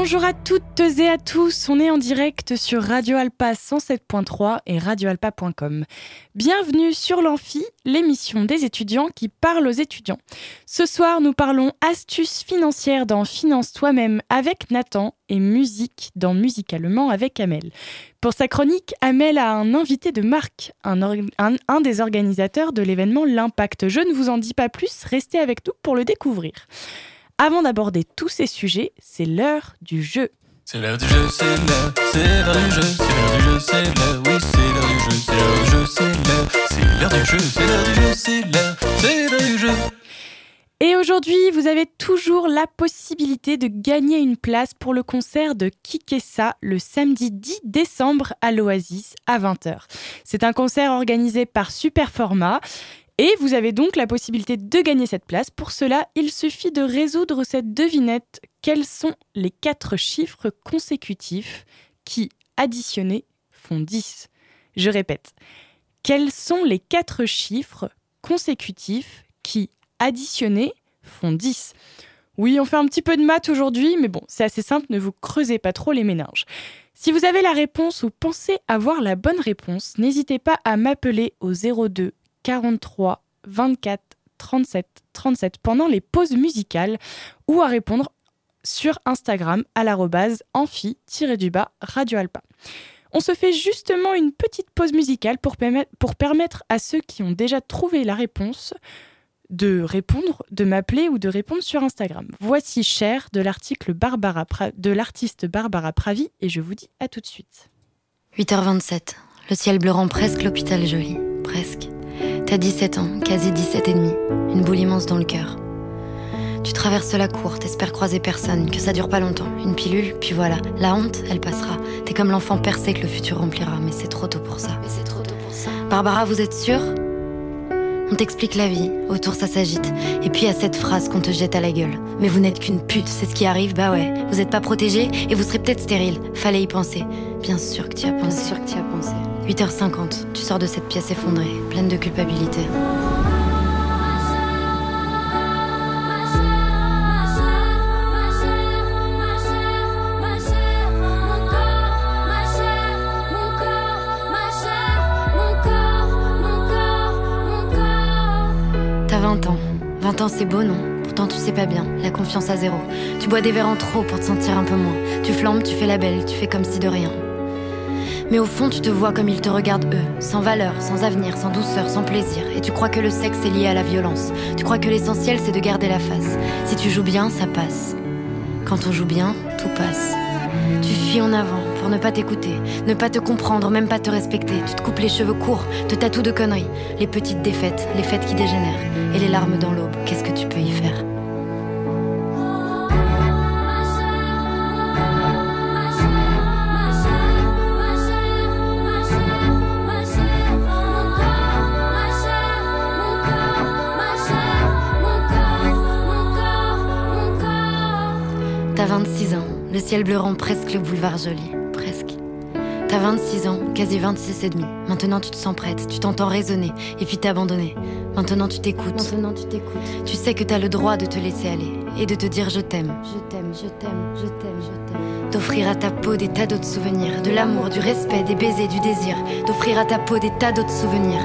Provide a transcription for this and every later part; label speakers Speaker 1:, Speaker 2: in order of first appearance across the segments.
Speaker 1: Bonjour à toutes et à tous, on est en direct sur Radio Alpa 107.3 et radioalpa.com. Bienvenue sur l'Amphi, l'émission des étudiants qui parlent aux étudiants. Ce soir, nous parlons astuces financières dans Finance toi-même avec Nathan et musique dans Musicalement avec Amel. Pour sa chronique, Amel a un invité de marque, un, un des organisateurs de l'événement L'Impact. Je ne vous en dis pas plus, restez avec nous pour le découvrir. Avant d'aborder tous ces sujets, c'est l'heure du jeu.
Speaker 2: C'est l'heure du jeu, c'est l'heure, c'est l'heure du jeu, c'est l'heure du jeu, c'est l'heure, oui, c'est l'heure du jeu, c'est l'heure du jeu, c'est l'heure, c'est l'heure du jeu, c'est l'heure du jeu, c'est l'heure, c'est l'heure du jeu.
Speaker 1: Et aujourd'hui, vous avez toujours la possibilité de gagner une place pour le concert de Kikessa le samedi 10 décembre à l'Oasis à 20h. C'est un concert organisé par Superformat et vous avez donc la possibilité de gagner cette place. Pour cela, il suffit de résoudre cette devinette. Quels sont les quatre chiffres consécutifs qui, additionnés, font 10 Je répète. Quels sont les quatre chiffres consécutifs qui, additionnés, font 10 Oui, on fait un petit peu de maths aujourd'hui, mais bon, c'est assez simple, ne vous creusez pas trop les méninges. Si vous avez la réponse ou pensez avoir la bonne réponse, n'hésitez pas à m'appeler au 02 43 24 37 37 pendant les pauses musicales ou à répondre sur Instagram à l'arrobase amphi-du-bas Radio Alpa. On se fait justement une petite pause musicale pour, permettre, à ceux qui ont déjà trouvé la réponse de répondre, de m'appeler ou de répondre sur Instagram. Voici Cher de l'article de l'artiste Barbara Pravi et je vous dis à tout de suite.
Speaker 3: 8h27. Le ciel bleu rend presque l'hôpital joli, presque. T'as 17 ans, quasi 17 et demi, une boule immense dans le cœur. Tu traverses la cour, t'espères croiser personne, que ça dure pas longtemps. Une pilule, puis voilà. La honte, elle passera. T'es comme l'enfant percé que le futur remplira, mais c'est trop tôt pour ça. Mais c'est trop tôt pour ça. Barbara, vous êtes sûre? On t'explique la vie, autour ça s'agite. Et puis à cette phrase qu'on te jette à la gueule. Mais vous n'êtes qu'une pute, c'est ce qui arrive, bah ouais. Vous êtes pas protégé et vous serez peut-être stérile. Fallait y penser. Bien sûr que tu as pensé. Bien sûr que tu as pensé. 8h50, tu sors de cette pièce effondrée, pleine de culpabilité. T'as 20 ans. 20 ans, c'est beau, non? Pourtant, tu sais pas bien. La confiance à zéro. Tu bois des verres en trop pour te sentir un peu moins. Tu flambes, tu fais la belle, tu fais comme si de rien. Mais au fond, tu te vois comme ils te regardent eux, sans valeur, sans avenir, sans douceur, sans plaisir. Et tu crois que le sexe est lié à la violence. Tu crois que l'essentiel, c'est de garder la face. Si tu joues bien, ça passe. Quand on joue bien, tout passe. Tu fuis en avant pour ne pas t'écouter, ne pas te comprendre, même pas te respecter. Tu te coupes les cheveux courts, te tatoues de conneries. Les petites défaites, les fêtes qui dégénèrent. Et les larmes dans l'aube, qu'est-ce que le ciel bleu rend presque le boulevard joli, presque. T'as 26 ans, quasi 26 et demi. Maintenant tu te sens prête, tu t'entends raisonner, et puis t'abandonner. Maintenant tu t'écoutes.
Speaker 4: Maintenant tu t'écoutes.
Speaker 3: Tu sais que t'as le droit de te laisser aller et de te dire je t'aime.
Speaker 4: Je t'aime, je t'aime, je t'aime, je t'aime.
Speaker 3: D'offrir à ta peau des tas d'autres souvenirs, de l'amour, du respect, des baisers, du désir. D'offrir à ta peau des tas d'autres souvenirs.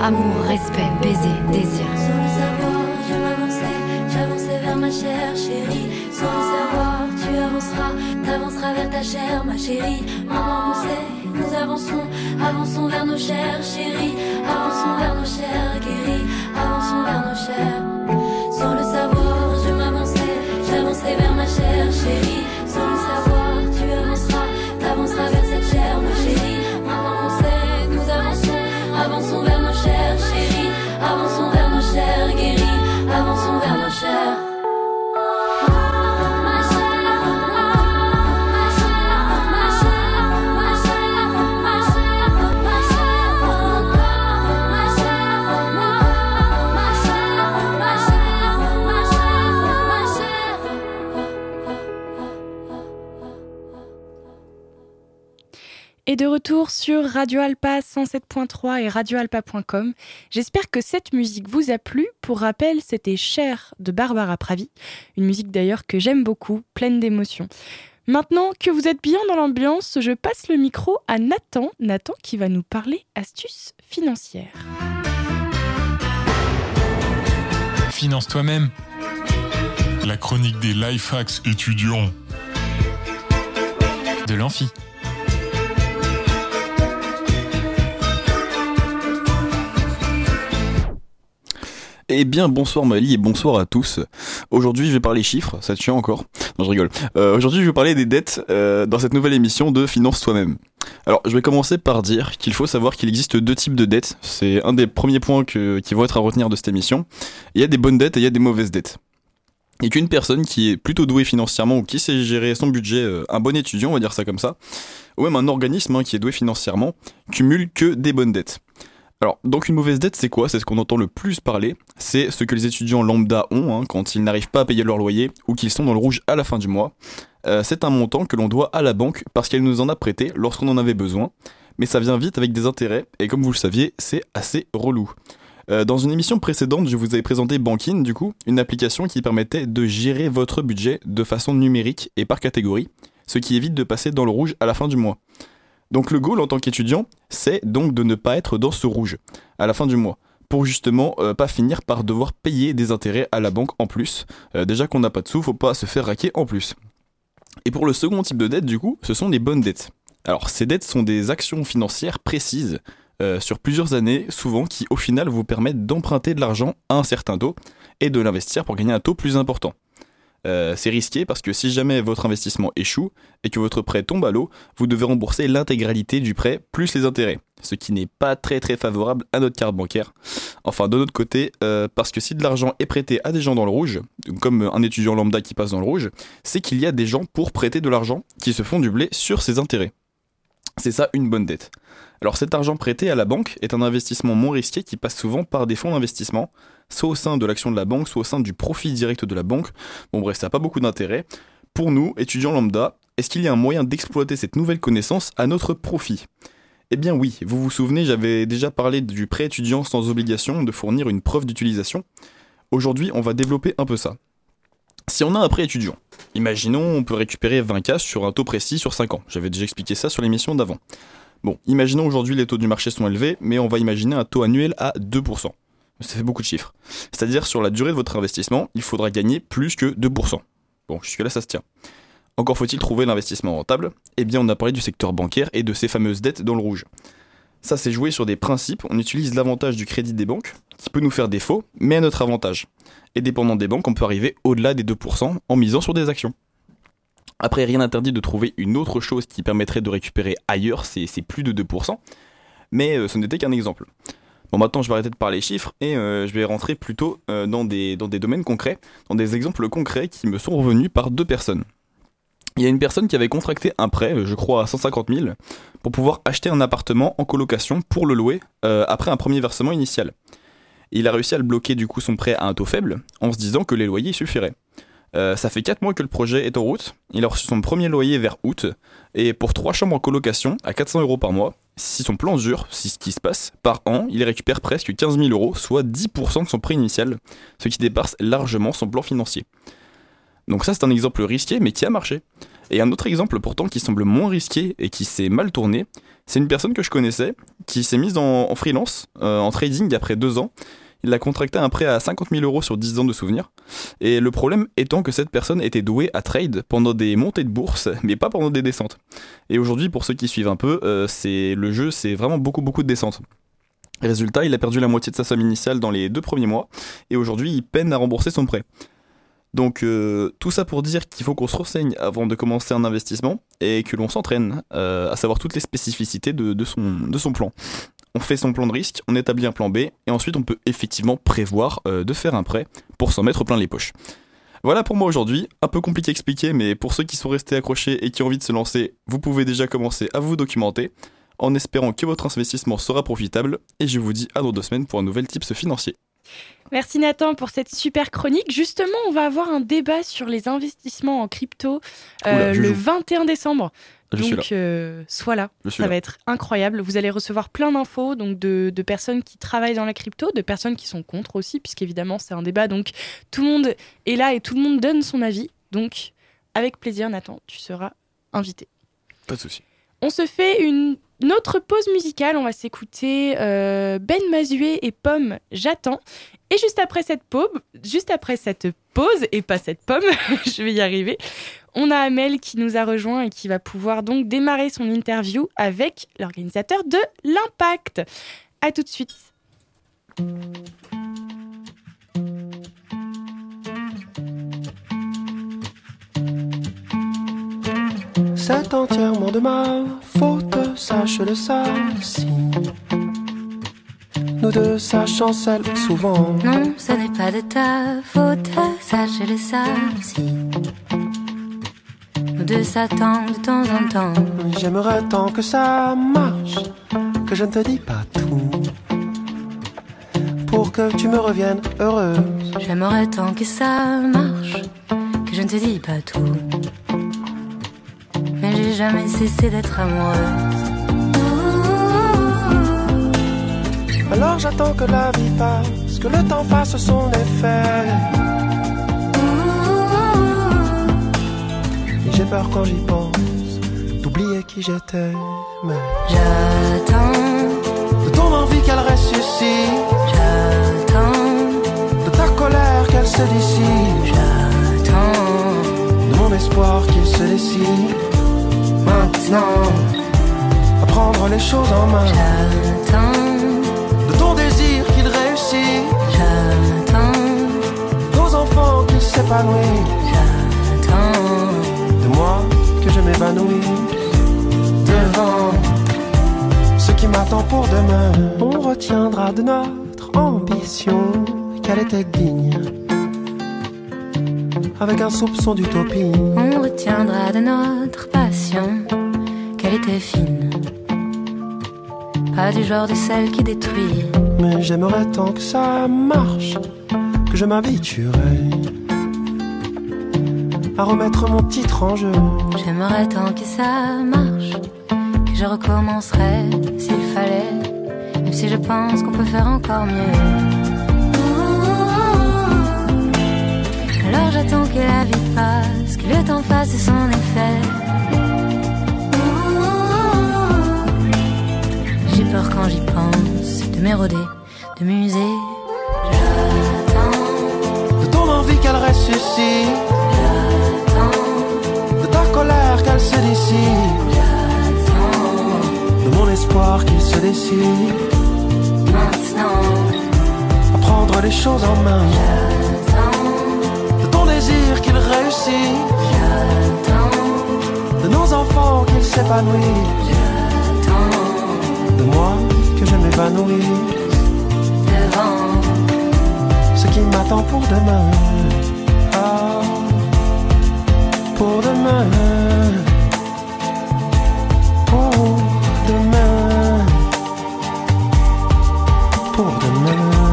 Speaker 3: Amour, respect, baiser, désir.
Speaker 5: Sans le savoir, je m'avançais, j'avançais vers ma chère chérie. T'avanceras vers ta chère, ma chérie. Maman, on sait, nous avançons, avançons vers nos chères chéries, avançons vers nos chères guéries, avançons vers nos chères. Sans le savoir, je m'avançais, j'avançais vers ma chère chérie.
Speaker 1: Est de retour sur Radio Alpa 107.3 et radioalpa.com. J'espère que cette musique vous a plu. Pour rappel, c'était Cher de Barbara Pravi, une musique d'ailleurs que j'aime beaucoup, pleine d'émotions. Maintenant que vous êtes bien dans l'ambiance, je passe le micro à Nathan, Nathan qui va nous parler astuces financières.
Speaker 6: Finance toi-même.
Speaker 7: La chronique des life hacks étudiants.
Speaker 6: De l'amphi.
Speaker 8: Eh bien, bonsoir Mali et bonsoir à tous. Aujourd'hui, je vais parler chiffres, ça tient encore? Non, je rigole. Euh, Aujourd'hui, je vais parler des dettes euh, dans cette nouvelle émission de Finance Toi-même. Alors, je vais commencer par dire qu'il faut savoir qu'il existe deux types de dettes. C'est un des premiers points qui vont être à retenir de cette émission. Il y a des bonnes dettes et il y a des mauvaises dettes. Et qu'une personne qui est plutôt douée financièrement ou qui sait gérer son budget, euh, un bon étudiant, on va dire ça comme ça, ou même un organisme hein, qui est doué financièrement, cumule que des bonnes dettes. Alors, donc une mauvaise dette, c'est quoi? C'est ce qu'on entend le plus parler. C'est ce que les étudiants lambda ont hein, quand ils n'arrivent pas à payer leur loyer ou qu'ils sont dans le rouge à la fin du mois. Euh, c'est un montant que l'on doit à la banque parce qu'elle nous en a prêté lorsqu'on en avait besoin. Mais ça vient vite avec des intérêts et comme vous le saviez, c'est assez relou. Euh, dans une émission précédente, je vous avais présenté Bankin, du coup, une application qui permettait de gérer votre budget de façon numérique et par catégorie, ce qui évite de passer dans le rouge à la fin du mois. Donc le goal en tant qu'étudiant, c'est donc de ne pas être dans ce rouge à la fin du mois pour justement euh, pas finir par devoir payer des intérêts à la banque en plus. Euh, déjà qu'on n'a pas de sous, faut pas se faire raquer en plus. Et pour le second type de dette, du coup, ce sont des bonnes dettes. Alors ces dettes sont des actions financières précises euh, sur plusieurs années, souvent qui au final vous permettent d'emprunter de l'argent à un certain taux et de l'investir pour gagner un taux plus important. Euh, c'est risqué parce que si jamais votre investissement échoue et que votre prêt tombe à l'eau, vous devez rembourser l'intégralité du prêt plus les intérêts, ce qui n'est pas très très favorable à notre carte bancaire. Enfin, de notre côté, euh, parce que si de l'argent est prêté à des gens dans le rouge, comme un étudiant lambda qui passe dans le rouge, c'est qu'il y a des gens pour prêter de l'argent qui se font du blé sur ces intérêts. C'est ça une bonne dette. Alors cet argent prêté à la banque est un investissement moins risqué qui passe souvent par des fonds d'investissement, soit au sein de l'action de la banque, soit au sein du profit direct de la banque. Bon bref, ça n'a pas beaucoup d'intérêt. Pour nous, étudiants lambda, est-ce qu'il y a un moyen d'exploiter cette nouvelle connaissance à notre profit? Eh bien oui, vous vous souvenez, j'avais déjà parlé du prêt étudiant sans obligation de fournir une preuve d'utilisation. Aujourd'hui, on va développer un peu ça. Si on a un prêt étudiant, imaginons on peut récupérer 20K sur un taux précis sur 5 ans. J'avais déjà expliqué ça sur l'émission d'avant. Bon, imaginons aujourd'hui les taux du marché sont élevés, mais on va imaginer un taux annuel à 2%. Ça fait beaucoup de chiffres. C'est-à-dire sur la durée de votre investissement, il faudra gagner plus que 2%. Bon, jusque-là ça se tient. Encore faut-il trouver l'investissement rentable Eh bien on a parlé du secteur bancaire et de ces fameuses dettes dans le rouge. Ça c'est joué sur des principes, on utilise l'avantage du crédit des banques, qui peut nous faire défaut, mais à notre avantage. Et dépendant des banques, on peut arriver au-delà des 2% en misant sur des actions. Après, rien n'interdit de trouver une autre chose qui permettrait de récupérer ailleurs, c'est plus de 2%, mais euh, ce n'était qu'un exemple. Bon, maintenant je vais arrêter de parler chiffres et euh, je vais rentrer plutôt euh, dans, des, dans des domaines concrets, dans des exemples concrets qui me sont revenus par deux personnes. Il y a une personne qui avait contracté un prêt, je crois à 150 000, pour pouvoir acheter un appartement en colocation pour le louer après un premier versement initial. il a réussi à le bloquer du coup son prêt à un taux faible en se disant que les loyers suffiraient. Euh, ça fait 4 mois que le projet est en route. Il a reçu son premier loyer vers août. Et pour 3 chambres en colocation, à 400 euros par mois, si son plan dure, si ce qui se passe, par an, il récupère presque 15 000 euros, soit 10% de son prix initial, ce qui dépasse largement son plan financier. Donc ça c'est un exemple risqué mais qui a marché. Et un autre exemple pourtant qui semble moins risqué et qui s'est mal tourné, c'est une personne que je connaissais, qui s'est mise en, freelance, euh, en trading après 2 ans, il a contracté un prêt à 50 000 euros sur 10 ans de souvenirs. Et le problème étant que cette personne était douée à trade pendant des montées de bourse, mais pas pendant des descentes. Et aujourd'hui, pour ceux qui suivent un peu, euh, c'est le jeu, c'est vraiment beaucoup beaucoup de descentes. Résultat, il a perdu la moitié de sa somme initiale dans les deux premiers mois, et aujourd'hui, il peine à rembourser son prêt. Donc euh, tout ça pour dire qu'il faut qu'on se renseigne avant de commencer un investissement et que l'on s'entraîne euh, à savoir toutes les spécificités de, son, de son plan on fait son plan de risque, on établit un plan B, et ensuite on peut effectivement prévoir euh, de faire un prêt pour s'en mettre plein les poches. Voilà pour moi aujourd'hui, un peu compliqué à expliquer, mais pour ceux qui sont restés accrochés et qui ont envie de se lancer, vous pouvez déjà commencer à vous documenter, en espérant que votre investissement sera profitable, et je vous dis à dans deux semaines pour un nouvel tips financier.
Speaker 1: Merci Nathan pour cette super chronique. Justement, on va avoir un débat sur les investissements en crypto euh,
Speaker 8: Oula,
Speaker 1: le
Speaker 8: joue.
Speaker 1: 21 décembre.
Speaker 8: Je
Speaker 1: donc, euh, sois là.
Speaker 8: Je
Speaker 1: Ça
Speaker 8: là.
Speaker 1: va être incroyable. Vous allez recevoir plein d'infos donc de, de personnes qui travaillent dans la crypto, de personnes qui sont contre aussi, puisqu'évidemment, c'est un débat. Donc, tout le monde est là et tout le monde donne son avis. Donc, avec plaisir, Nathan, tu seras invité.
Speaker 8: Pas de souci.
Speaker 1: On se fait une, une autre pause musicale. On va s'écouter euh, Ben Mazué et Pomme J'attends. Et juste après cette pause, juste après cette pause et pas cette pomme, je vais y arriver. On a Amel qui nous a rejoint et qui va pouvoir donc démarrer son interview avec l'organisateur de l'Impact. À tout de suite.
Speaker 9: C'est entièrement de ma faute, sache-le ça. Si nous deux, ça chancelle souvent.
Speaker 10: Non, ce n'est pas de ta faute, sache-le ça aussi. Nous deux s'attendent de temps en temps.
Speaker 9: J'aimerais tant que ça marche, que je ne te dis pas tout. Pour que tu me reviennes heureuse.
Speaker 10: J'aimerais tant que ça marche, que je ne te dis pas tout. Mais j'ai jamais cessé d'être amoureuse.
Speaker 9: Alors j'attends que la vie passe, que le temps fasse son effet. Et j'ai peur quand j'y pense, d'oublier qui j'étais. Mais
Speaker 10: J'attends,
Speaker 9: de ton envie qu'elle ressuscite,
Speaker 10: j'attends,
Speaker 9: de ta colère qu'elle se dissipe,
Speaker 10: j'attends.
Speaker 9: de mon espoir qu'il se décide. Maintenant, à prendre les choses en main,
Speaker 10: J'attends,
Speaker 9: de ton désir qu'il réussit,
Speaker 10: j'attends,
Speaker 9: nos enfants qu'ils s'épanouissent.
Speaker 10: j'attends.
Speaker 9: de moi que je m'évanouisse devant ce qui m'attend pour demain. On retiendra de notre ambition qu'elle était digne, avec un soupçon d'utopie.
Speaker 10: On retiendra de notre passion était fine. Pas du genre de celle qui détruit.
Speaker 9: Mais j'aimerais tant que ça marche, que je m'habituerais à remettre mon titre en jeu.
Speaker 10: J'aimerais tant que ça marche, que je recommencerais s'il fallait, même si je pense qu'on peut faire encore mieux. Alors j'attends que la vie passe, que le temps fasse son effet. De muser. J'attends,
Speaker 9: De ton envie qu'elle ressuscite,
Speaker 10: j'attends,
Speaker 9: de ta colère qu'elle se dissipe,
Speaker 10: j'attends.
Speaker 9: de mon espoir qu'il se décide.
Speaker 10: Maintenant,
Speaker 9: À prendre les choses en main,
Speaker 10: j'attends,
Speaker 9: de ton désir qu'il réussit.
Speaker 10: j'attends,
Speaker 9: de nos enfants qu'ils s'épanouissent,
Speaker 10: j'attends.
Speaker 9: de moi que je m'épanouisse,
Speaker 10: Devant,
Speaker 9: ce qui m'attend pour demain. Ah, pour demain. Pour demain. Pour demain.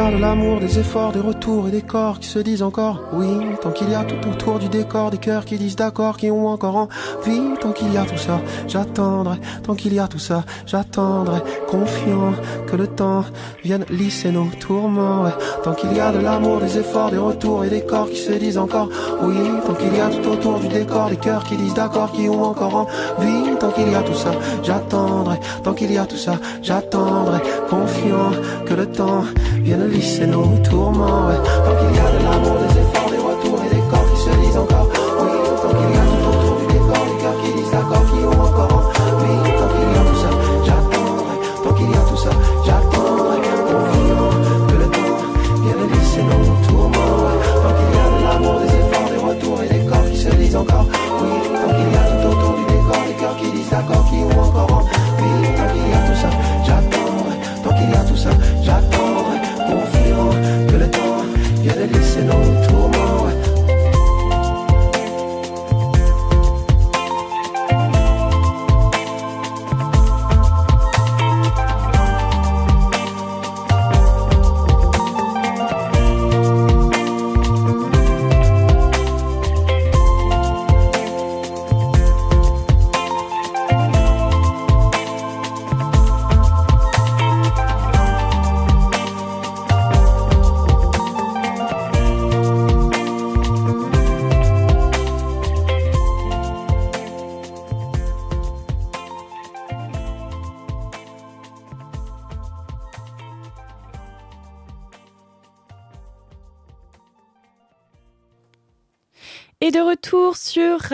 Speaker 9: De l'amour, des efforts, des retours et des corps qui se disent encore oui. Tant qu'il y a tout autour du décor, des cœurs qui disent d'accord, qui ont encore envie. Tant qu'il y a tout ça, j'attendrai. Tant qu'il y a tout ça, j'attendrai. Confiant que le temps vienne lisser nos tourments. Tant qu'il y a de l'amour, des efforts, des retours et des corps qui se disent encore oui. Tant qu'il y a tout autour du décor, des cœurs qui disent d'accord, qui ont encore envie. Tant qu'il y a tout ça, j'attendrai. Tant qu'il y a tout ça, j'attendrai. Confiant que le temps vienne lisser nos tourments. Tant qu'il y a de l'amour, des efforts, des retours et des corps qui se disent encore oui. Tant qu'il y a tout autour du décor, des cœurs qui disent d'accord, qui ont encore envie. Tant qu'il y a tout ça, j'attendrai. Tant qu'il y a tout ça, j'attendrai. Confiant que le temps vienne lisser nos tourments. Tant qu'il y a de l'amour, des efforts, des retours et des corps qui se disent encore oui. Tant qu'il y a tout autour du décor, des cœurs qui disent d'accord, qui ont encore envie. Tant qu'il y a tout ça, j'attendrai. Tant qu'il y a tout ça, j'attendrai. Confiant que le temps vienne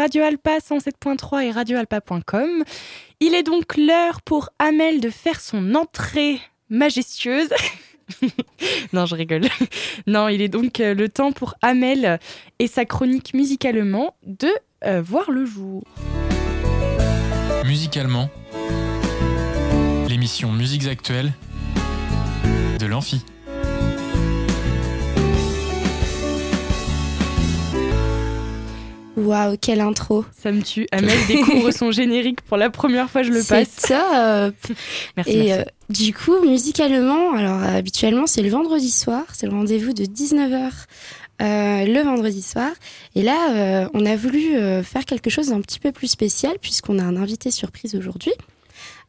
Speaker 1: Radio Alpa 107.3 et radioalpa.com. Il est donc l'heure pour Amel de faire son entrée majestueuse. non, je rigole. Non, il est donc euh, le temps pour Amel et sa chronique musicalement de euh, voir le jour.
Speaker 6: Musicalement, l'émission Musiques Actuelles de l'Amphi.
Speaker 11: Waouh, quelle intro.
Speaker 1: Ça me tue. Amel découvre son générique pour la première fois, je le
Speaker 11: C'est
Speaker 1: passe.
Speaker 11: top.
Speaker 1: Merci.
Speaker 11: Et
Speaker 1: merci.
Speaker 11: euh, du coup, musicalement, alors euh, habituellement, c'est le vendredi soir, c'est le rendez-vous de 19h le vendredi soir. Et là, euh, on a voulu euh, faire quelque chose d'un petit peu plus spécial puisqu'on a un invité surprise aujourd'hui.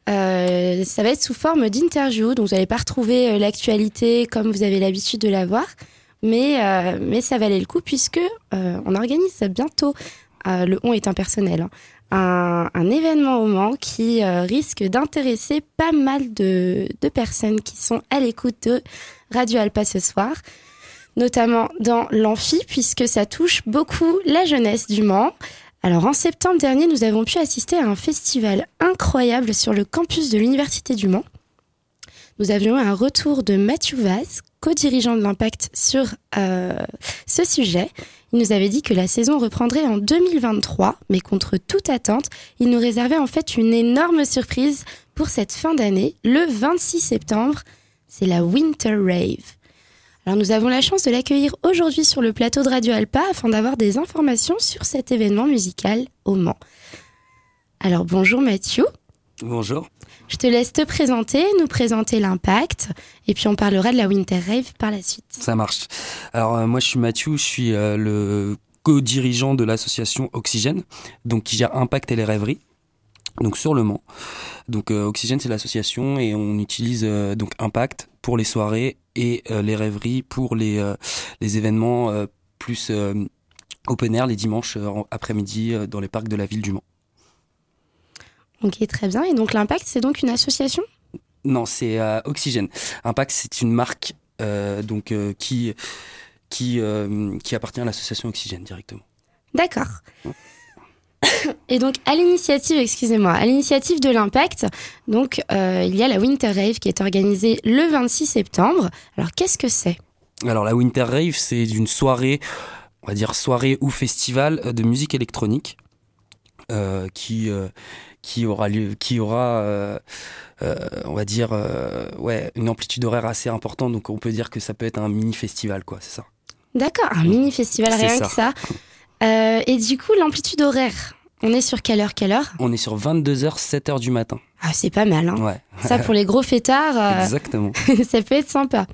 Speaker 11: Euh, ça va être sous forme d'interview, donc vous n'allez pas retrouver euh, l'actualité comme vous avez l'habitude de la voir, mais, euh, mais ça valait le coup puisque euh, on organise bientôt, euh, le on est impersonnel, hein, un, événement au Mans qui euh, risque d'intéresser pas mal de, de personnes qui sont à l'écoute de Radio Alpa ce soir, notamment dans l'amphi, puisque ça touche beaucoup la jeunesse du Mans. Alors en septembre dernier, nous avons pu assister à un festival incroyable sur le campus de l'Université du Mans. Nous avions un retour de Mathieu Vaz, co-dirigeant de l'Impact, sur euh, ce sujet. Il nous avait dit que la saison reprendrait en 2023, mais contre toute attente, il nous réservait en fait une énorme surprise pour cette fin d'année. Le 26 septembre, c'est la Winter Rave. Alors nous avons la chance de l'accueillir aujourd'hui sur le plateau de Radio Alpa afin d'avoir des informations sur cet événement musical au Mans. Alors bonjour Mathieu,
Speaker 12: Bonjour.
Speaker 11: je te laisse te présenter, nous présenter l'impact, et puis on parlera de la Winter Rave par la suite.
Speaker 12: Ça marche. Alors euh, moi je suis Mathieu, je suis euh, le co-dirigeant de l'association Oxygène, donc qui gère Impact et les rêveries, donc sur le Mans. Donc euh, Oxygène c'est l'association et on utilise euh, donc Impact pour les soirées et les rêveries pour les, les événements plus open air les dimanches après-midi dans les parcs de la ville du Mans.
Speaker 11: Ok, très bien. Et donc l'impact, c'est donc une association?
Speaker 12: Non, c'est euh, Oxygène. Impact, c'est une marque euh, donc euh, qui qui euh, qui appartient à l'association Oxygène directement.
Speaker 11: D'accord. Et donc, à l'initiative, excusez-moi, à l'initiative de l'Impact, donc il y a la Winter Rave qui est organisée le 26 septembre. Alors, qu'est-ce que c'est?
Speaker 12: Alors la Winter Rave, c'est une soirée, on va dire soirée ou festival de musique électronique euh, qui euh, qui aura lieu, qui aura, euh, euh, on va dire, euh, ouais, une amplitude horaire assez importante. Donc on peut dire que ça peut être un mini festival, quoi. C'est ça.
Speaker 11: D'accord, un mini festival, rien
Speaker 12: ça.
Speaker 11: que ça. Et du coup, l'amplitude horaire, on est sur quelle heure, quelle heure?
Speaker 12: On est sur 22h, 7h du matin.
Speaker 11: Ah, c'est pas mal, hein.
Speaker 12: Ouais.
Speaker 11: Ça, pour les gros fêtards,
Speaker 12: Exactement.
Speaker 11: ça peut être sympa.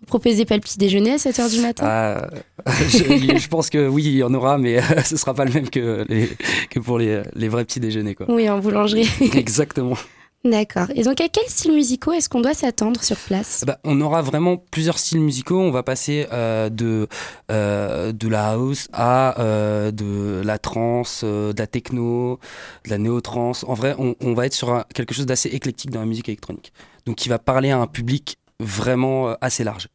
Speaker 11: Vous proposez pas le petit déjeuner à 7h du matin
Speaker 12: Ah, je, je pense que oui, il y en aura, mais euh, ce sera pas le même que, les, que pour les, les vrais petits déjeuners. Quoi.
Speaker 11: Oui, en boulangerie.
Speaker 12: Exactement.
Speaker 11: D'accord. Et donc, à quels styles musicaux est-ce qu'on doit s'attendre sur place?
Speaker 12: Bah, on aura vraiment plusieurs styles musicaux. On va passer euh, de, euh, de la house à euh, de la trance, de la techno, de la néo-trance. En vrai, on, on va être sur un- quelque chose d'assez éclectique dans la musique électronique. Donc, qui va parler à un public vraiment euh, assez large.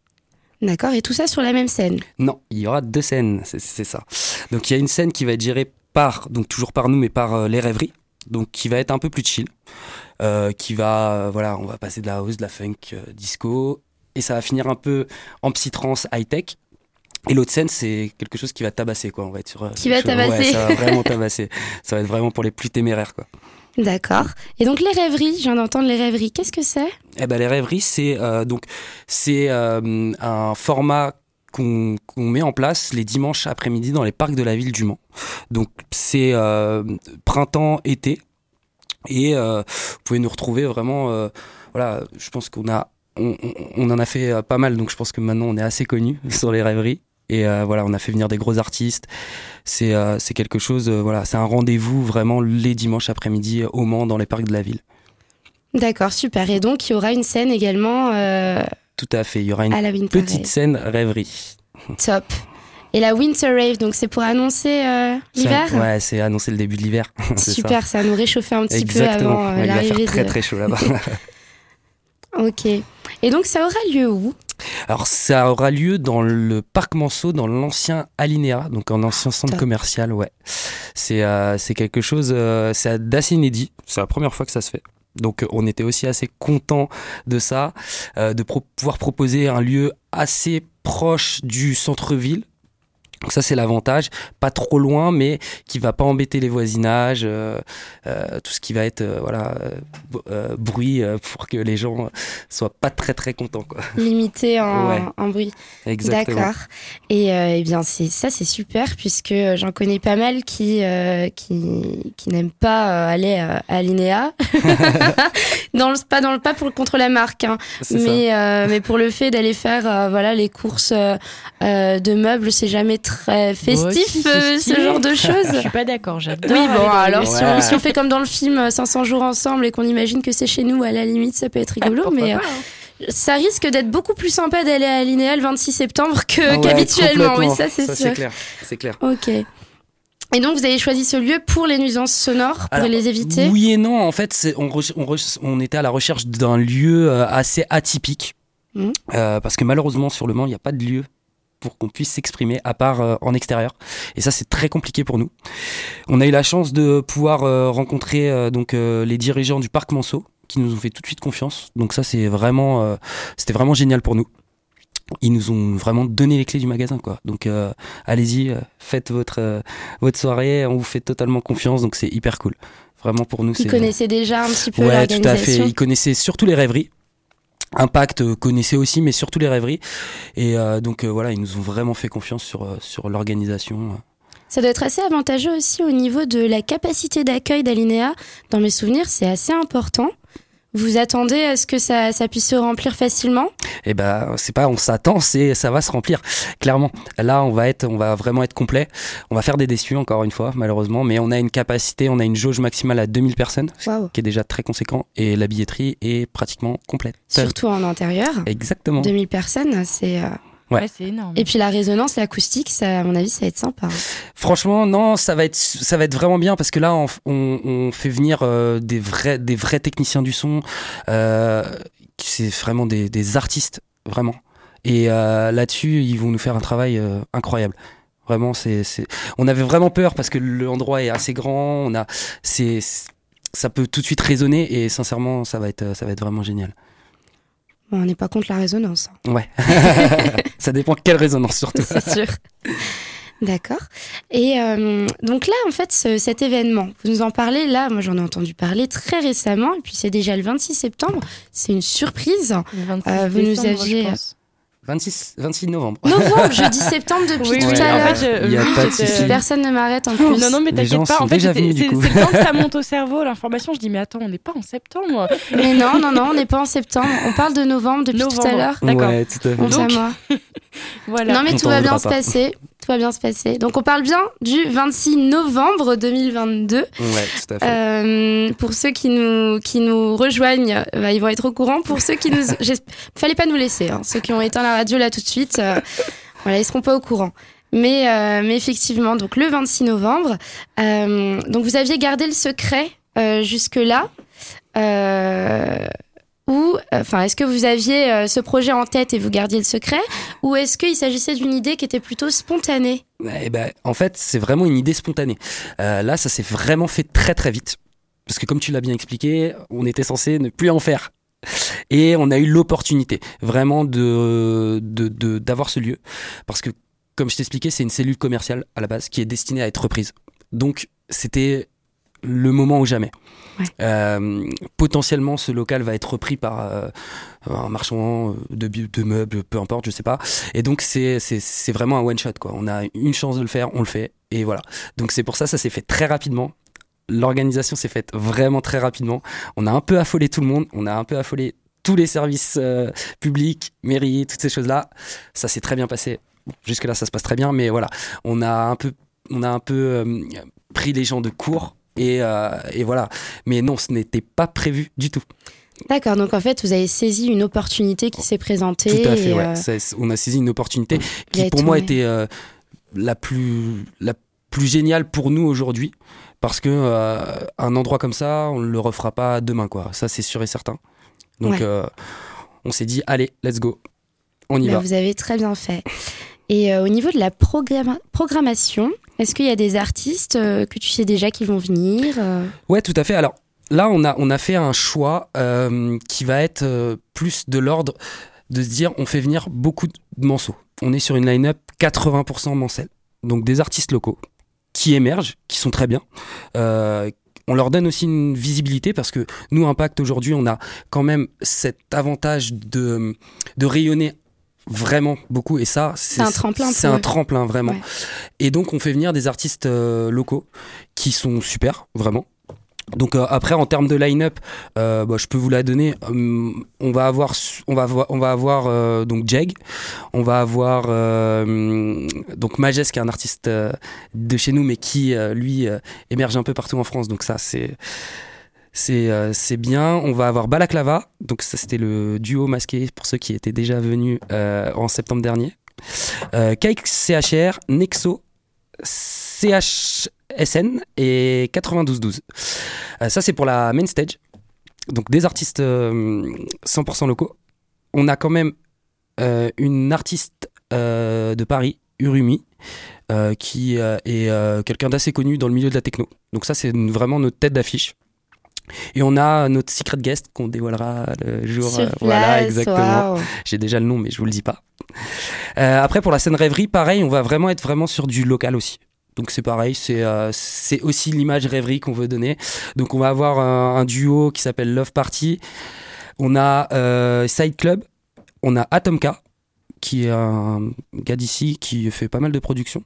Speaker 11: D'accord. Et tout ça sur la même scène?
Speaker 12: Non, il y aura deux scènes, c'est ça. Donc il y a une scène qui va être gérée par, donc toujours par nous, mais par euh, les rêveries, donc qui va être un peu plus chill, euh, qui va, euh, voilà, on va passer de la house, de la funk, disco, et ça va finir un peu en psytrance high tech. Et l'autre scène, c'est quelque chose qui va tabasser, quoi. On va être sur.
Speaker 11: Qui va
Speaker 12: chose-
Speaker 11: tabasser.
Speaker 12: Ouais, ça va vraiment tabasser. Ça va être vraiment pour les plus téméraires, quoi.
Speaker 11: D'accord. Et donc, les rêveries, je viens les rêveries. Qu'est-ce que c'est?
Speaker 12: Eh ben les rêveries, c'est euh, donc c'est euh, un format qu'on met en place les dimanches après-midi dans les parcs de la ville du Mans. Donc c'est euh, printemps, été, et euh, vous pouvez nous retrouver vraiment. voilà, je pense qu'on a on, on- on en a fait pas mal, donc je pense que maintenant on est assez connu sur les rêveries. Et euh, voilà, on a fait venir des gros artistes. C'est euh, c'est quelque chose, euh, voilà, c'est un rendez-vous vraiment les dimanches après-midi au Mans dans les parcs de la ville.
Speaker 11: D'accord, super. Et donc, il y aura une scène également euh,
Speaker 12: Tout à fait. Il y aura une petite
Speaker 11: Rave.
Speaker 12: scène rêverie.
Speaker 11: Top. Et la Winter Rave, donc c'est pour annoncer euh, l'hiver?
Speaker 12: Ouais, c'est annoncer le début de l'hiver. C'est ça.
Speaker 11: Super, ça. nous réchauffer un petit
Speaker 12: Exactement.
Speaker 11: peu avant euh,
Speaker 12: Ouais, il va faire très
Speaker 11: de...
Speaker 12: très chaud là-bas.
Speaker 11: Ok. Et donc, ça aura lieu où?
Speaker 12: Alors ça aura lieu dans le parc Manceau, dans l'ancien Alinéa, donc un ancien centre commercial, ouais. C'est euh, c'est quelque chose, euh, c'est d'assez inédit, c'est la première fois que ça se fait. Donc euh, on était aussi assez content de ça, euh, de pro- pouvoir proposer un lieu assez proche du centre-ville. Donc ça c'est l'avantage, pas trop loin, mais qui va pas embêter les voisinages, euh, euh, tout ce qui va être euh, voilà bruit pour que les gens soient pas très très contents quoi.
Speaker 11: Limité en,
Speaker 12: Ouais.
Speaker 11: en bruit.
Speaker 12: Exactement.
Speaker 11: D'accord. Et eh bien, c'est ça, c'est super puisque j'en connais pas mal qui qui, qui n'aiment pas aller à Linéa. dans le, pas dans le pas pour contre la marque, hein, mais mais pour le fait d'aller faire voilà les courses de meubles, c'est jamais très festif
Speaker 1: aussi, c'est
Speaker 11: euh, ce genre de
Speaker 1: Je
Speaker 11: choses.
Speaker 1: suis pas d'accord, j'adore.
Speaker 11: Oui, bon, alors si, on, si on fait comme dans le film euh, 500 jours ensemble et qu'on imagine que c'est chez nous, à la limite, ça peut être rigolo,
Speaker 1: Pourquoi
Speaker 11: mais euh,
Speaker 1: pas, hein.
Speaker 11: ça risque d'être beaucoup plus sympa d'aller à Linéa le 26 septembre que,
Speaker 12: Ah ouais,
Speaker 11: qu'habituellement. Oui, ça c'est sûr.
Speaker 12: clair. C'est clair.
Speaker 11: Ok. Et donc vous avez choisi ce lieu pour les nuisances sonores, pour
Speaker 12: Alors,
Speaker 11: les éviter?
Speaker 12: Oui et non, en fait, c'est- on, était à la recherche d'un lieu euh, assez atypique. Euh, parce que malheureusement, sur le Mans, il n'y a pas de lieu pour qu'on puisse s'exprimer à part euh, en extérieur. Et ça, c'est très compliqué pour nous. On a eu la chance de pouvoir euh, rencontrer euh, donc les dirigeants du parc Manceau qui nous ont fait tout de suite confiance. Donc ça, c'est vraiment, c'était vraiment génial pour nous. Ils nous ont vraiment donné les clés du magasin, quoi. Donc allez-y, faites votre votre soirée, on vous fait totalement confiance, donc c'est hyper cool. Vraiment pour nous,
Speaker 11: Ils connaissaient déjà un petit peu
Speaker 12: Ouais, tout à fait.
Speaker 11: l'organisation.
Speaker 12: Ils connaissaient surtout les rêveries. Impact euh, connaissait aussi, mais surtout les rêveries. Et euh, donc euh, voilà, ils nous ont vraiment fait confiance sur, euh, sur l'organisation.
Speaker 11: Ça doit être assez avantageux aussi au niveau de la capacité d'accueil d'Alinéa. Dans mes souvenirs, c'est assez important. Vous attendez à ce que ça, ça puisse se remplir facilement?
Speaker 12: Et ben c'est pas on s'attend, c'est ça va se remplir. Clairement, là on va être, on va vraiment être complet. On va faire des déçus encore une fois, malheureusement, mais on a une capacité, on a une jauge maximale à 2000 personnes, ce
Speaker 11: Waouh.
Speaker 12: qui est déjà très conséquent, et la billetterie est pratiquement complète.
Speaker 11: Surtout en intérieur.
Speaker 12: Exactement.
Speaker 11: 2000 personnes, c'est. euh,
Speaker 12: Ouais.
Speaker 1: Ouais, c'est énorme.
Speaker 11: Et puis la résonance, l'acoustique, ça, à mon avis, ça va être sympa.
Speaker 12: Franchement, non, ça va être, ça va être vraiment bien parce que là, on, on- on fait venir euh, des vrais, des vrais techniciens du son. Euh, c'est vraiment des, des artistes, vraiment. Et euh, là-dessus, ils vont nous faire un travail euh, incroyable. Vraiment, c'est, c'est. On avait vraiment peur parce que l'endroit est assez grand. On a, c'est, c'est- ça peut tout de suite résonner et sincèrement, ça va être, ça va être vraiment génial.
Speaker 11: Bon, on n'est pas contre la résonance, hein,
Speaker 12: Ouais. ça dépend quelle résonance surtout.
Speaker 11: c'est sûr. D'accord. Et euh, donc là, en fait, ce- cet événement, vous nous en parlez là, moi j'en ai entendu parler très récemment, et puis c'est déjà le 26 septembre, c'est une surprise.
Speaker 1: Le 26
Speaker 11: Euh, vous nous aviez-
Speaker 1: je pense.
Speaker 12: 26, 26 novembre.
Speaker 11: Novembre, je dis septembre depuis
Speaker 1: Oui,
Speaker 11: tout
Speaker 1: oui,
Speaker 11: à
Speaker 1: en
Speaker 11: l'heure.
Speaker 1: fait, j'étais-
Speaker 12: souci.
Speaker 11: Personne ne m'arrête en plus.
Speaker 1: Non, non, mais t'inquiète pas. En fait, c'est temps que ça monte au cerveau, l'information. Je dis, mais attends, on n'est pas en septembre.
Speaker 11: Mais non, non, non, on n'est pas en septembre. On parle de novembre depuis tout à l'heure.
Speaker 1: D'accord.
Speaker 12: Ouais, tout à fait.
Speaker 1: Donc,
Speaker 11: moi.
Speaker 1: Voilà.
Speaker 11: Non, mais
Speaker 12: On
Speaker 11: tout va bien se
Speaker 12: pas.
Speaker 11: passer. Tout va bien se passer. Donc, on parle bien du 26 novembre 2022.
Speaker 12: Ouais, tout à fait.
Speaker 11: Euh, pour ceux qui nous, qui nous rejoignent, bah, ils vont être au courant. Pour ceux qui nous. Fallait pas nous laisser. hein. Ceux qui ont éteint la radio là tout de suite, euh, voilà, ils seront pas au courant. Mais, euh, mais effectivement, donc le 26 novembre. euh, donc, vous aviez gardé le secret jusque-là. Euh, ou, enfin, est-ce que vous aviez euh, ce projet en tête et vous gardiez le secret? Ou est-ce qu'il s'agissait d'une idée qui était plutôt spontanée?
Speaker 12: Eh ben, en fait, c'est vraiment une idée spontanée. Euh, là, ça s'est vraiment fait très très vite. Parce que comme tu l'as bien expliqué, on était censé ne plus en faire. Et on a eu l'opportunité vraiment de- d'avoir ce lieu. Parce que, comme je t'expliquais, c'est une cellule commerciale à la base qui est destinée à être reprise. Donc, c'était le moment ou jamais.
Speaker 11: Ouais.
Speaker 12: Euh, potentiellement, ce local va être repris par euh, un marchand euh, de, meubles, peu importe, je sais pas. Et donc, c'est vraiment un one-shot. quoi. On a une chance de le faire, on le fait. Et voilà. Donc, c'est pour ça, ça s'est fait très rapidement. L'organisation s'est faite vraiment très rapidement. On a un peu affolé tout le monde. On a un peu affolé tous les services euh, publics, mairie, toutes ces choses-là. Ça s'est très bien passé. Jusque-là, ça se passe très bien. Mais voilà, on a un peu, on a un peu pris les gens de court. Et, euh, et voilà. Mais non, ce n'était pas prévu du tout.
Speaker 11: D'accord, donc en fait, vous avez saisi une opportunité qui s'est présentée.
Speaker 12: Tout à fait,
Speaker 11: et,
Speaker 12: ouais.
Speaker 11: euh,
Speaker 12: on a saisi une opportunité qui, pour moi, était euh, la, plus, la plus géniale pour nous aujourd'hui. Parce que euh, un endroit comme ça, on ne le refera pas demain, quoi. Ça, c'est sûr et certain. Donc,
Speaker 11: Ouais.
Speaker 12: on s'est dit, allez, let's go. On y
Speaker 11: Bah,
Speaker 12: va.
Speaker 11: Vous avez très bien fait. Et euh, au niveau de la programma- programmation, est-ce qu'il y a des artistes euh, que tu sais déjà qui vont venir euh?
Speaker 12: Ouais, tout à fait. Alors là, on a, on a fait un choix qui va être plus de l'ordre de se dire on fait venir beaucoup de morceaux. On est sur une line-up 80% Mancel. Donc des artistes locaux qui émergent, qui sont très bien. On leur donne aussi une visibilité parce que nous, Impact, aujourd'hui, on a quand même cet avantage de, de rayonner vraiment beaucoup et ça
Speaker 11: C'est un tremplin
Speaker 12: c'est un tremplin vraiment
Speaker 11: Ouais.
Speaker 12: et donc on fait venir des artistes euh, locaux qui sont super vraiment donc euh, après en termes de line-up, euh, bah, je peux vous la donner. Hum, on va avoir, on va avoir, on va avoir euh, donc Jeg, on va avoir hum, donc Majes qui est un artiste de chez nous mais qui lui émerge un peu partout en France. Donc ça c'est c'est euh, c'est bien. On va avoir Balaklava, donc ça c'était le duo masqué pour ceux qui étaient déjà venus euh, en septembre dernier. Euh, Cake CHR, Nexo, CHSN et 9212. Euh, ça, c'est pour la main stage. Donc, des artistes euh, 100% locaux. On a quand même une artiste de Paris, Urumi, qui est quelqu'un d'assez connu dans le milieu de la techno. Donc, ça, c'est vraiment notre tête d'affiche. Et on a notre secret guest qu'on dévoilera le jour. Euh, voilà, exactement. J'ai déjà le nom, mais je vous le dis pas. Euh, après, pour la scène rêverie, pareil, on va vraiment être vraiment sur du local aussi. Donc c'est pareil, c'est euh, aussi l'image rêverie qu'on veut donner. Donc on va avoir un, un duo qui s'appelle Love Party. On a euh, Side Club, on a Atomka qui est un gars d'ici qui fait pas mal de productions.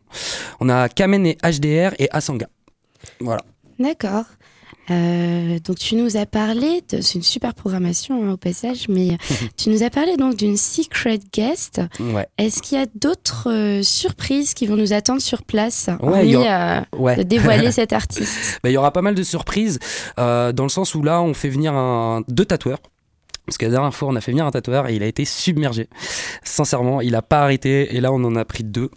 Speaker 12: On a Kamen et HDR et Asanga. Voilà.
Speaker 11: D'accord. Euh, donc tu nous as parlé, c'est une super programmation hein, au passage, mais tu nous as parlé donc d'une secret guest.
Speaker 12: Ouais.
Speaker 11: Est-ce qu'il y a d'autres euh, surprises qui vont nous attendre sur place,
Speaker 12: Ouais, aura-
Speaker 11: euh,
Speaker 12: ouais.
Speaker 11: de dévoiler cet artiste?
Speaker 12: Bah, Il y aura pas mal de surprises euh, dans le sens où là, on fait venir un, deux tatoueurs. Parce que la dernière fois, on a fait venir un tatoueur et il a été submergé. Sincèrement, il a pas arrêté et là, on en a pris deux.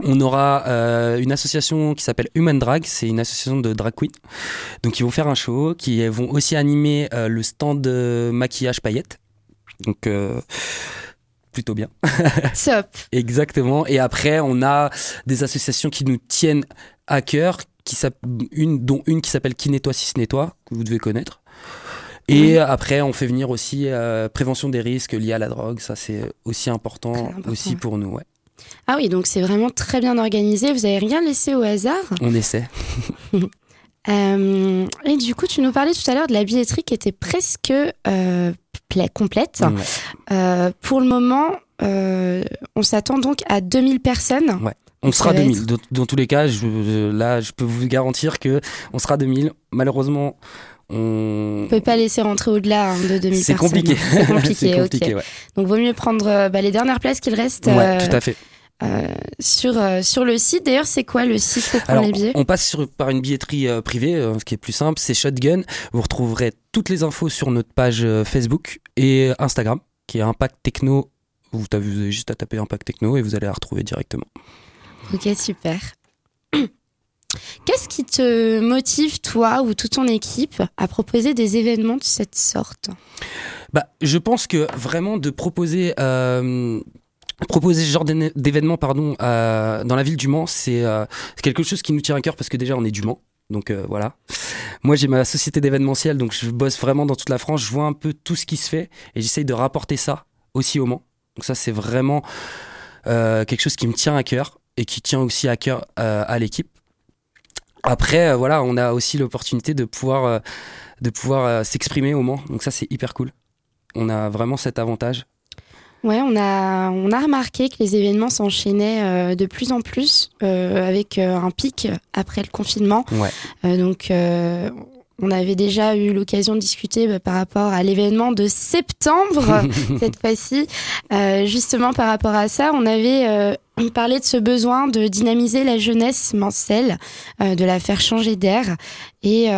Speaker 12: On aura euh, une association qui s'appelle Human Drag, c'est une association de drag queen. Donc ils vont faire un show, qui vont aussi animer euh, le stand de maquillage paillettes. Donc euh, plutôt bien.
Speaker 11: Top.
Speaker 12: Exactement. Et après, on a des associations qui nous tiennent à cœur, qui une, dont une qui s'appelle Qui nettoie si se nettoie, que vous devez connaître. Et après, on fait venir aussi euh, prévention des risques liés à la drogue. Ça, c'est aussi important,
Speaker 11: important,
Speaker 12: aussi pour nous. Ouais.
Speaker 11: Ah oui, donc c'est vraiment très bien organisé. Vous avez rien laissé au hasard?
Speaker 12: On essaie.
Speaker 11: Euh, et du coup, tu nous parlais tout à l'heure de la billetterie qui était presque euh, complète.
Speaker 12: Ouais.
Speaker 11: Euh, pour le moment, on s'attend donc à 2000 personnes.
Speaker 12: Ouais. On sera
Speaker 11: ça va
Speaker 12: 2000.
Speaker 11: être-
Speaker 12: Dans, tous les cas, je, je- là, je peux vous garantir que on sera 2000. Malheureusement, on.
Speaker 11: On peut pas laisser rentrer au-delà hein, de 2000
Speaker 12: C'est
Speaker 11: personnes. C'est compliqué,
Speaker 12: C'est compliqué, ouais.
Speaker 11: Donc, vaut mieux prendre bah, les dernières places qu'il reste
Speaker 12: Ouais,
Speaker 11: euh,
Speaker 12: tout à fait.
Speaker 11: Euh, sur, euh, sur le site. D'ailleurs, c'est quoi le site pour prendre
Speaker 12: Alors,
Speaker 11: les billets?
Speaker 12: on passe sur, par une billetterie euh, privée, ce qui est plus simple, c'est Shotgun. Vous retrouverez toutes les infos sur notre page Facebook et Instagram, qui est Impact Techno. Vous avez vous avez juste à taper Impact Techno et vous allez la retrouver directement.
Speaker 11: Ok, super. Qu'est-ce qui te motive, toi ou toute ton équipe, à proposer des événements de cette sorte?
Speaker 12: Bah, je pense que vraiment de proposer euh, proposer ce genre d'événement pardon euh, dans la ville du Mans, c'est euh, quelque chose qui nous tient à cœur parce que déjà on est du Mans. Donc euh, voilà. Moi j'ai ma société d'événementiel, donc je bosse vraiment dans toute la France. Je vois un peu tout ce qui se fait et j'essaye de rapporter ça aussi au Mans. Donc ça c'est vraiment euh, quelque chose qui me tient à cœur et qui tient aussi à cœur euh, à l'équipe. Après euh, voilà, on a aussi l'opportunité de pouvoir de pouvoir s'exprimer au Mans. Donc ça c'est hyper cool. On a vraiment cet avantage.
Speaker 11: Ouais, on a, on a remarqué que les événements s'enchaînaient euh, de plus en plus euh, avec euh, un pic après le confinement.
Speaker 12: Ouais.
Speaker 11: Euh, donc, euh, on avait déjà eu l'occasion de discuter bah, par rapport à l'événement de septembre, cette fois-ci. Euh, justement, par rapport à ça, on avait euh, parlé de ce besoin de dynamiser la jeunesse mancelle, euh, de la faire changer d'air. Et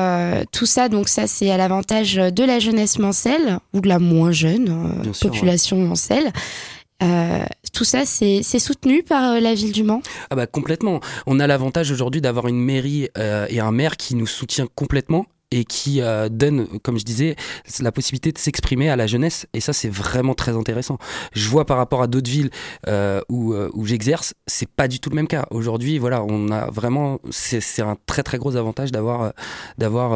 Speaker 11: tout ça, donc ça, c'est à l'avantage de la jeunesse mancelle, ou de la moins jeune
Speaker 12: sûr,
Speaker 11: population mancelle. Euh, tout ça, c'est c'est soutenu par euh, la ville du Mans?
Speaker 12: Ah bah complètement. On a l'avantage aujourd'hui d'avoir une mairie euh, et un maire qui nous soutient complètement et qui euh, donne, comme je disais, la possibilité de s'exprimer à la jeunesse. Et ça, c'est vraiment très intéressant. Je vois par rapport à d'autres villes euh, où, euh, où j'exerce, c'est pas du tout le même cas. Aujourd'hui, voilà, on a vraiment, c'est un très très gros avantage d'avoir d'avoir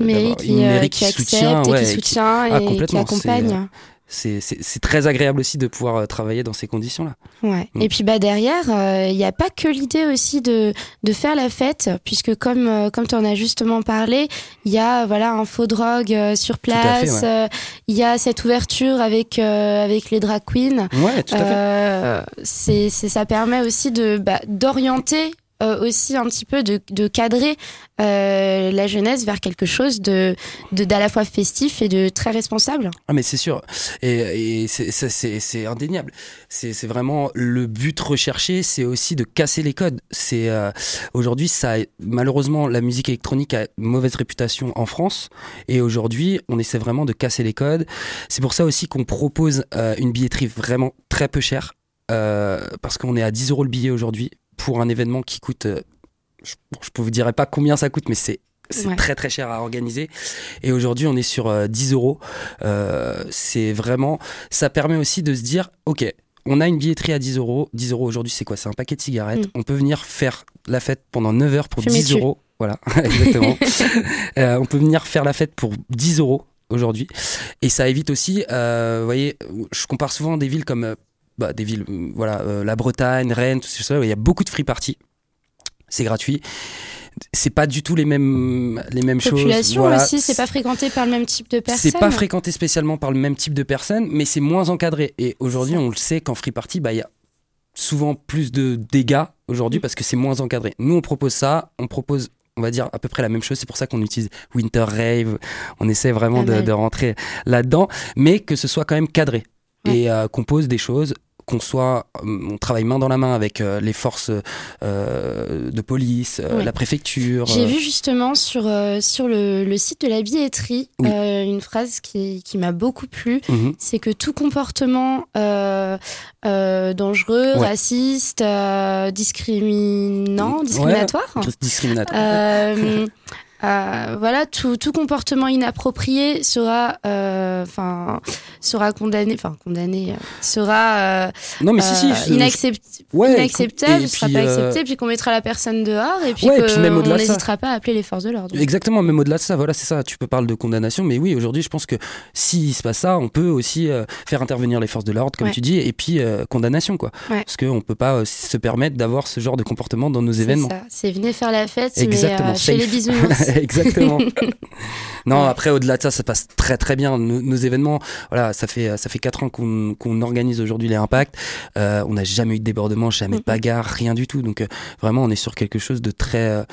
Speaker 12: une mairie
Speaker 11: qui
Speaker 12: soutient,
Speaker 11: et qui soutient
Speaker 12: ah,
Speaker 11: et qui
Speaker 12: complètement,
Speaker 11: accompagne.
Speaker 12: C'est, euh, très agréable aussi de pouvoir euh, travailler dans ces conditions-là.
Speaker 11: Ouais.
Speaker 12: Mm.
Speaker 11: Et puis bah derrière, il n'y a pas que l'idée aussi de, de faire la fête, puisque comme euh, comme tu en as justement parlé, il y a voilà un faux drogue euh, sur place,
Speaker 12: ouais.
Speaker 11: euh, il y a cette ouverture avec euh, avec les drag queens.
Speaker 12: Ouais, tout à fait.
Speaker 11: Euh, c'est c'est ça permet aussi de bah, d'orienter euh, aussi un petit peu de, de cadrer euh, la jeunesse vers quelque chose de d'à la fois festif et de très responsable.
Speaker 12: Ah mais c'est sûr, et, et c'est- indéniable. C'est c'est vraiment le but recherché, c'est aussi de casser les codes. C'est euh, aujourd'hui ça, malheureusement, la musique électronique a une mauvaise réputation en France, et aujourd'hui on essaie vraiment de casser les codes. C'est pour ça aussi qu'on propose euh, une billetterie vraiment très peu chère, euh, parce qu'on est à 10 euros le billet aujourd'hui pour un événement qui coûte. euh, je, je vous dirai pas combien ça coûte, mais c'est c'est
Speaker 11: Ouais.
Speaker 12: très très cher à organiser. Et aujourd'hui, on est sur euh, 10 euros. Euh, c'est vraiment. Ça permet aussi de se dire, ok, on a une billetterie à 10 euros. 10 euros aujourd'hui, c'est quoi? C'est un paquet de cigarettes.
Speaker 11: Mm.
Speaker 12: On peut venir faire la fête pendant 9 heures pour
Speaker 11: Fumer
Speaker 12: 10
Speaker 11: dessus.
Speaker 12: euros. Voilà, exactement. Euh, on peut venir faire la fête pour 10 euros aujourd'hui. Et ça évite aussi, euh, vous voyez, je compare souvent des villes comme. Bah, des villes, euh, voilà, euh, la Bretagne, Rennes, tout ça, il y a beaucoup de free parties. C'est gratuit. C'est pas du tout les mêmes, les mêmes choses.
Speaker 11: Population
Speaker 12: Voilà.
Speaker 11: aussi, c'est pas fréquenté par le même type de personnes.
Speaker 12: C'est pas fréquenté spécialement par le même type de personnes, mais c'est moins encadré. Et aujourd'hui, on le sait qu'en free party, bah, il y a souvent plus de dégâts aujourd'hui parce que c'est moins encadré. Nous, on propose ça, on propose, on va dire, à peu près la même chose. C'est pour ça qu'on utilise Winter Rave. On essaie vraiment de rentrer là-dedans, mais que ce soit quand même cadré et euh, qu'on pose des choses qu'on soit, euh, on travaille main dans la main avec euh, les forces euh, de police, la préfecture.
Speaker 11: J'ai vu justement sur, sur le, le site de la billetterie
Speaker 12: Oui.
Speaker 11: une phrase qui, qui m'a beaucoup plu.
Speaker 12: Mhm.
Speaker 11: C'est que tout comportement dangereux,
Speaker 12: Ouais.
Speaker 11: raciste, discriminant, discriminatoire,
Speaker 12: Ouais, discriminatoire.
Speaker 11: euh, voilà, tout, tout comportement inapproprié sera, euh, enfin, sera condamné, enfin condamné, euh, sera
Speaker 12: Non, mais si, si, je-
Speaker 11: inaccept-
Speaker 12: Ouais,
Speaker 11: inacceptable, ne sera pas accepté, puis qu'on mettra la personne dehors, et puis
Speaker 12: Ouais, même ça.
Speaker 11: n'hésitera pas à appeler les forces de l'ordre.
Speaker 12: Exactement, même au-delà de ça, voilà, c'est ça. Tu peux parler de condamnation, mais oui, aujourd'hui, je pense que s'il se passe ça, on peut aussi faire intervenir les forces de l'ordre, comme
Speaker 11: Ouais.
Speaker 12: tu dis, et puis condamnation, quoi. Parce qu'on peut pas se permettre d'avoir ce genre de comportement dans nos événements.
Speaker 11: c'est venez faire la fête,
Speaker 12: Exactement,
Speaker 11: mais chez les bisounours.
Speaker 12: Exactement. non, après, au-delà de ça, ça passe très très bien. Nos, nos événements, voilà, ça fait ça fait quatre ans qu'on qu'on organise aujourd'hui les impacts. Euh, on n'a jamais eu de débordement, jamais de bagarre, rien du tout. Donc euh, vraiment, on est sur quelque chose de très euh,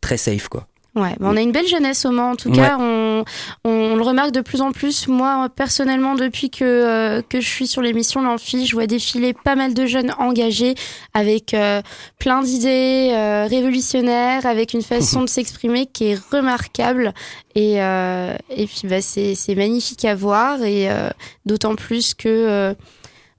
Speaker 12: très safe, quoi.
Speaker 11: Ouais, bah, on a une belle jeunesse au Mans. En tout
Speaker 12: Ouais.
Speaker 11: cas, on, on, on le remarque de plus en plus. Moi, personnellement, depuis que, euh, que je suis sur l'émission L'Amphi, je vois défiler pas mal de jeunes engagés avec euh, plein d'idées euh, révolutionnaires, avec une façon de s'exprimer qui est remarquable. Et, euh, et puis, bah, c'est c'est magnifique à voir. Et euh, d'autant plus que euh,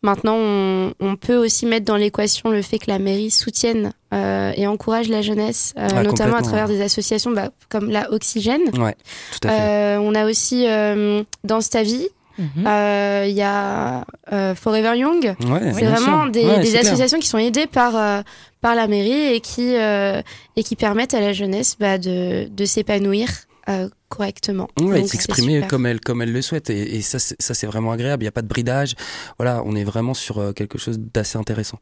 Speaker 11: maintenant, on, on peut aussi mettre dans l'équation le fait que la mairie soutienne euh, et encourage la jeunesse, euh,
Speaker 12: Ouais,
Speaker 11: notamment à travers
Speaker 12: ouais.
Speaker 11: des associations bah, comme la Oxygène.
Speaker 12: Ouais, tout à fait.
Speaker 11: Euh, on a aussi euh, Danse ta vie.
Speaker 1: Mhm.
Speaker 11: Euh, Il y a euh, Forever Young.
Speaker 12: Ouais,
Speaker 11: C'est vraiment
Speaker 12: sûr.
Speaker 11: des,
Speaker 12: Ouais,
Speaker 11: des
Speaker 12: c'est clair.
Speaker 11: associations qui sont aidées par, euh, par la mairie et qui, euh, et qui permettent à la jeunesse bah, de, de s'épanouir euh, correctement. C'est
Speaker 12: s'exprimer comme elle, comme elle le souhaite. Et, et ça, c'est- vraiment agréable. Il n'y a pas de bridage. Voilà, on est vraiment sur euh, quelque chose d'assez intéressant.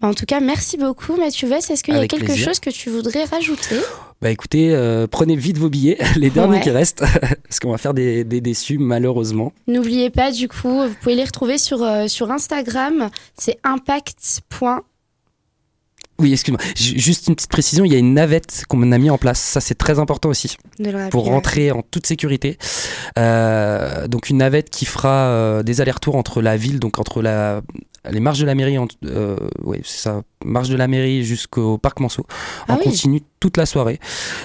Speaker 11: Bah, En tout cas, merci beaucoup Mathieu Vess. Est-ce qu'il y a quelque
Speaker 12: plaisir.
Speaker 11: chose que tu voudrais rajouter?
Speaker 12: Bah écoutez, euh, prenez vite vos billets, les derniers
Speaker 11: Ouais.
Speaker 12: qui restent, parce qu'on va faire des, des déçus malheureusement.
Speaker 11: N'oubliez pas, du coup, vous pouvez les retrouver sur, euh, sur Instagram. C'est impact.
Speaker 12: Oui, excuse-moi. Ju- Juste une petite précision, il y a une navette qu'on a mis en place. Ça, c'est très important aussi pour rentrer en toute sécurité. Euh, donc une navette qui fera euh, des allers-retours entre la ville, donc entre la, les marches de la mairie, euh, ouais, c'est ça, marche de la mairie jusqu'au parc Monceau.
Speaker 11: Ah
Speaker 12: On
Speaker 11: oui.
Speaker 12: continue toute la soirée.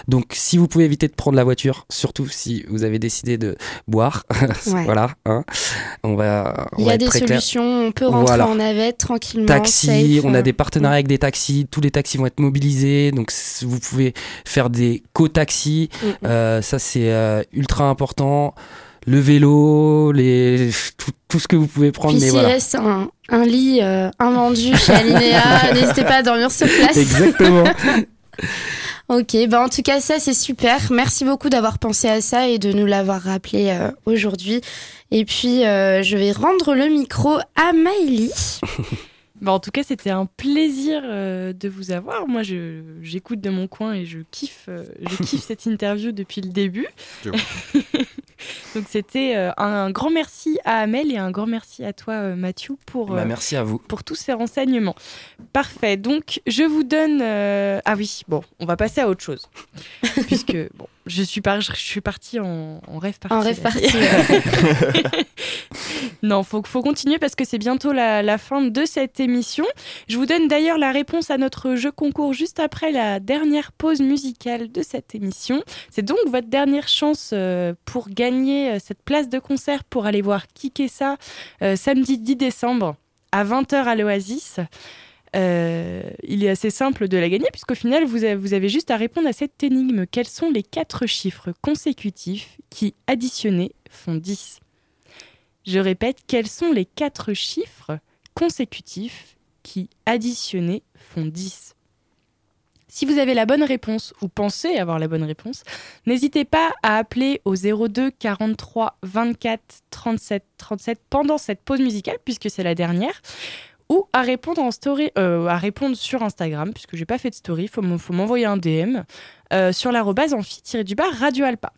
Speaker 12: Donc si vous pouvez éviter de prendre la voiture, surtout si vous avez décidé de boire,
Speaker 11: Ouais.
Speaker 12: voilà, hein, on va, on
Speaker 11: Il y
Speaker 12: va
Speaker 11: a
Speaker 12: être
Speaker 11: des
Speaker 12: très clair.
Speaker 11: solutions, on peut rentrer
Speaker 12: Voilà.
Speaker 11: en navette tranquillement.
Speaker 12: Taxi,
Speaker 11: safe,
Speaker 12: on a
Speaker 11: euh,
Speaker 12: des partenariats avec des taxis, tous les taxis vont être mobilisés, donc vous pouvez faire des co-taxis,
Speaker 11: Mm, mm.
Speaker 12: Euh, ça c'est euh, ultra important. Le vélo, les... tout, tout ce que vous pouvez prendre,
Speaker 11: Puis
Speaker 12: mais
Speaker 11: s'il
Speaker 12: voilà.
Speaker 11: reste un, un lit euh, invendu chez Alinéa, n'hésitez pas à dormir sur place.
Speaker 12: Exactement.
Speaker 11: Ok, bah en tout cas ça c'est super. Merci beaucoup d'avoir pensé à ça et de nous l'avoir rappelé euh, aujourd'hui. Et puis euh, je vais rendre le micro à Maëlie.
Speaker 1: Bah, en tout cas, c'était un plaisir euh, de vous avoir. Moi, je- j'écoute de mon coin et je kiffe, euh, je kiffe cette interview depuis le début. Donc, c'était euh, un grand merci à Amel et un grand merci à toi, euh, Mathieu, pour,
Speaker 12: Bah,
Speaker 1: euh,
Speaker 12: merci à vous.
Speaker 1: pour tous ces renseignements. Parfait. Donc, je vous donne. Ah oui, bon, on va passer à autre chose. Puisque, bon, je suis, par... je suis partie en, en rêve partie.
Speaker 11: En rêve partie,
Speaker 1: non, faut, faut continuer parce que c'est bientôt la, la fin de cette émission. Je vous donne d'ailleurs la réponse à notre jeu concours juste après la dernière pause musicale de cette émission. C'est donc votre dernière chance euh, pour gagner euh, cette place de concert pour aller voir Kikessa euh, samedi 10 décembre à 20h à l'Oasis. Euh, il est assez simple de la gagner puisqu'au final vous avez, vous avez juste à répondre à cette énigme. Quels sont les quatre chiffres consécutifs qui additionnés font 10 Je répète, quels sont les quatre chiffres consécutifs qui additionnés font 10 Si vous avez la bonne réponse ou pensez avoir la bonne réponse, n'hésitez pas à appeler au 02 43 24 37 37 pendant cette pause musicale puisque c'est la dernière ou à répondre en story, euh, répondre sur Instagram, puisque j'ai pas fait de story, faut m'en- faut m'envoyer un DM euh, sur l'arrobase amphi-du-bas Radio Alpa.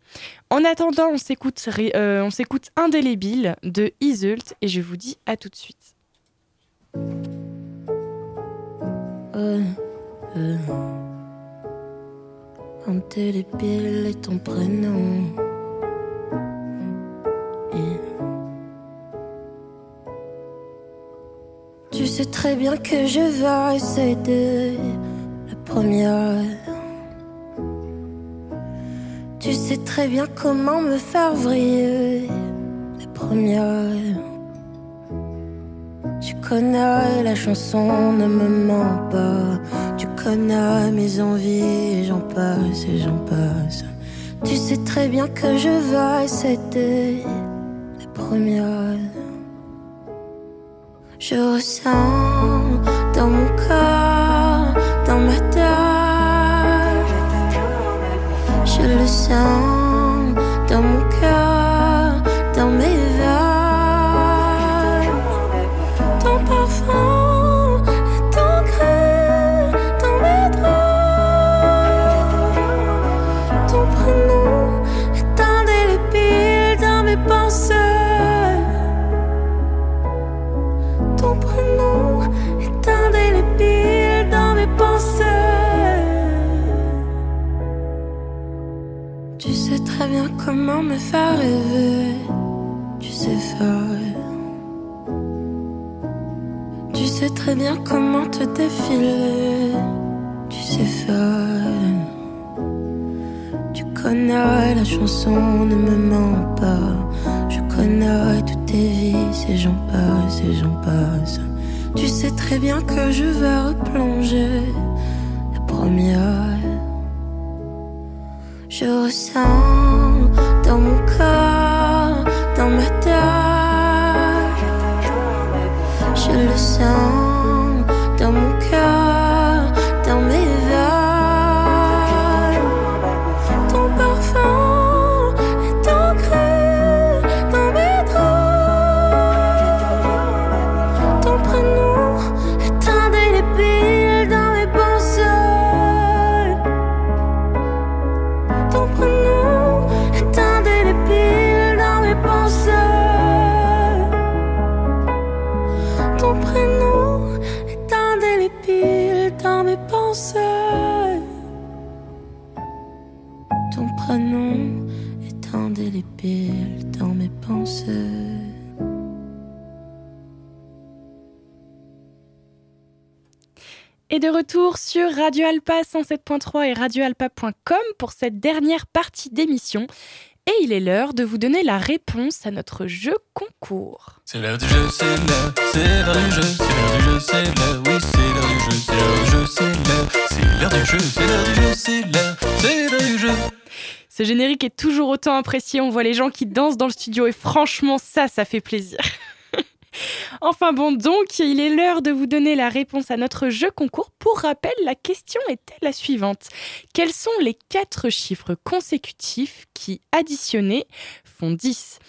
Speaker 1: En attendant, on s'écoute, euh, on s'écoute Indélébile de Isult et je vous dis à tout de suite.
Speaker 10: Euh. Indélébile est ton prénom. Tu sais très bien que je vais céder la première. Tu sais très bien comment me faire vriller la première. Tu connais la chanson, ne me mens pas. Tu connais mes envies, j'en passe et j'en passe. Tu sais très bien que je vais céder la première. Je ressens dans mon corps, dans ma tête. Je le sens Ton prénom est indélébile dans mes pensées. Tu sais très bien comment me faire rêver. Tu sais faire. Tu sais très bien comment te défiler. Tu sais faire. Tu connais la chanson, ne me mens pas. Je connais tes vies, et j'en passe et j'en passe. Tu sais très bien que je vais replonger la première. Je ressens dans mon corps, dans ma tête. Je le sens
Speaker 1: de retour sur Radio Alpa 107.3 et radioalpa.com pour cette dernière partie d'émission. Et il est l'heure de vous donner la réponse à notre jeu concours.
Speaker 2: C'est l'heure du jeu, c'est l'heure, c'est l'heure du jeu, c'est l'heure du jeu, c'est l'heure, oui, c'est l'heure du jeu, c'est l'heure du jeu, c'est l'heure, c'est l'heure du jeu, c'est l'heure du jeu, c'est l'heure, c'est l'heure du jeu.
Speaker 1: Ce générique est toujours autant apprécié, on voit les gens qui dansent dans le studio et franchement ça, ça fait plaisir. Enfin bon, donc il est l'heure de vous donner la réponse à notre jeu concours. Pour rappel, la question était la suivante. Quels sont les quatre chiffres consécutifs qui, additionnés, font 10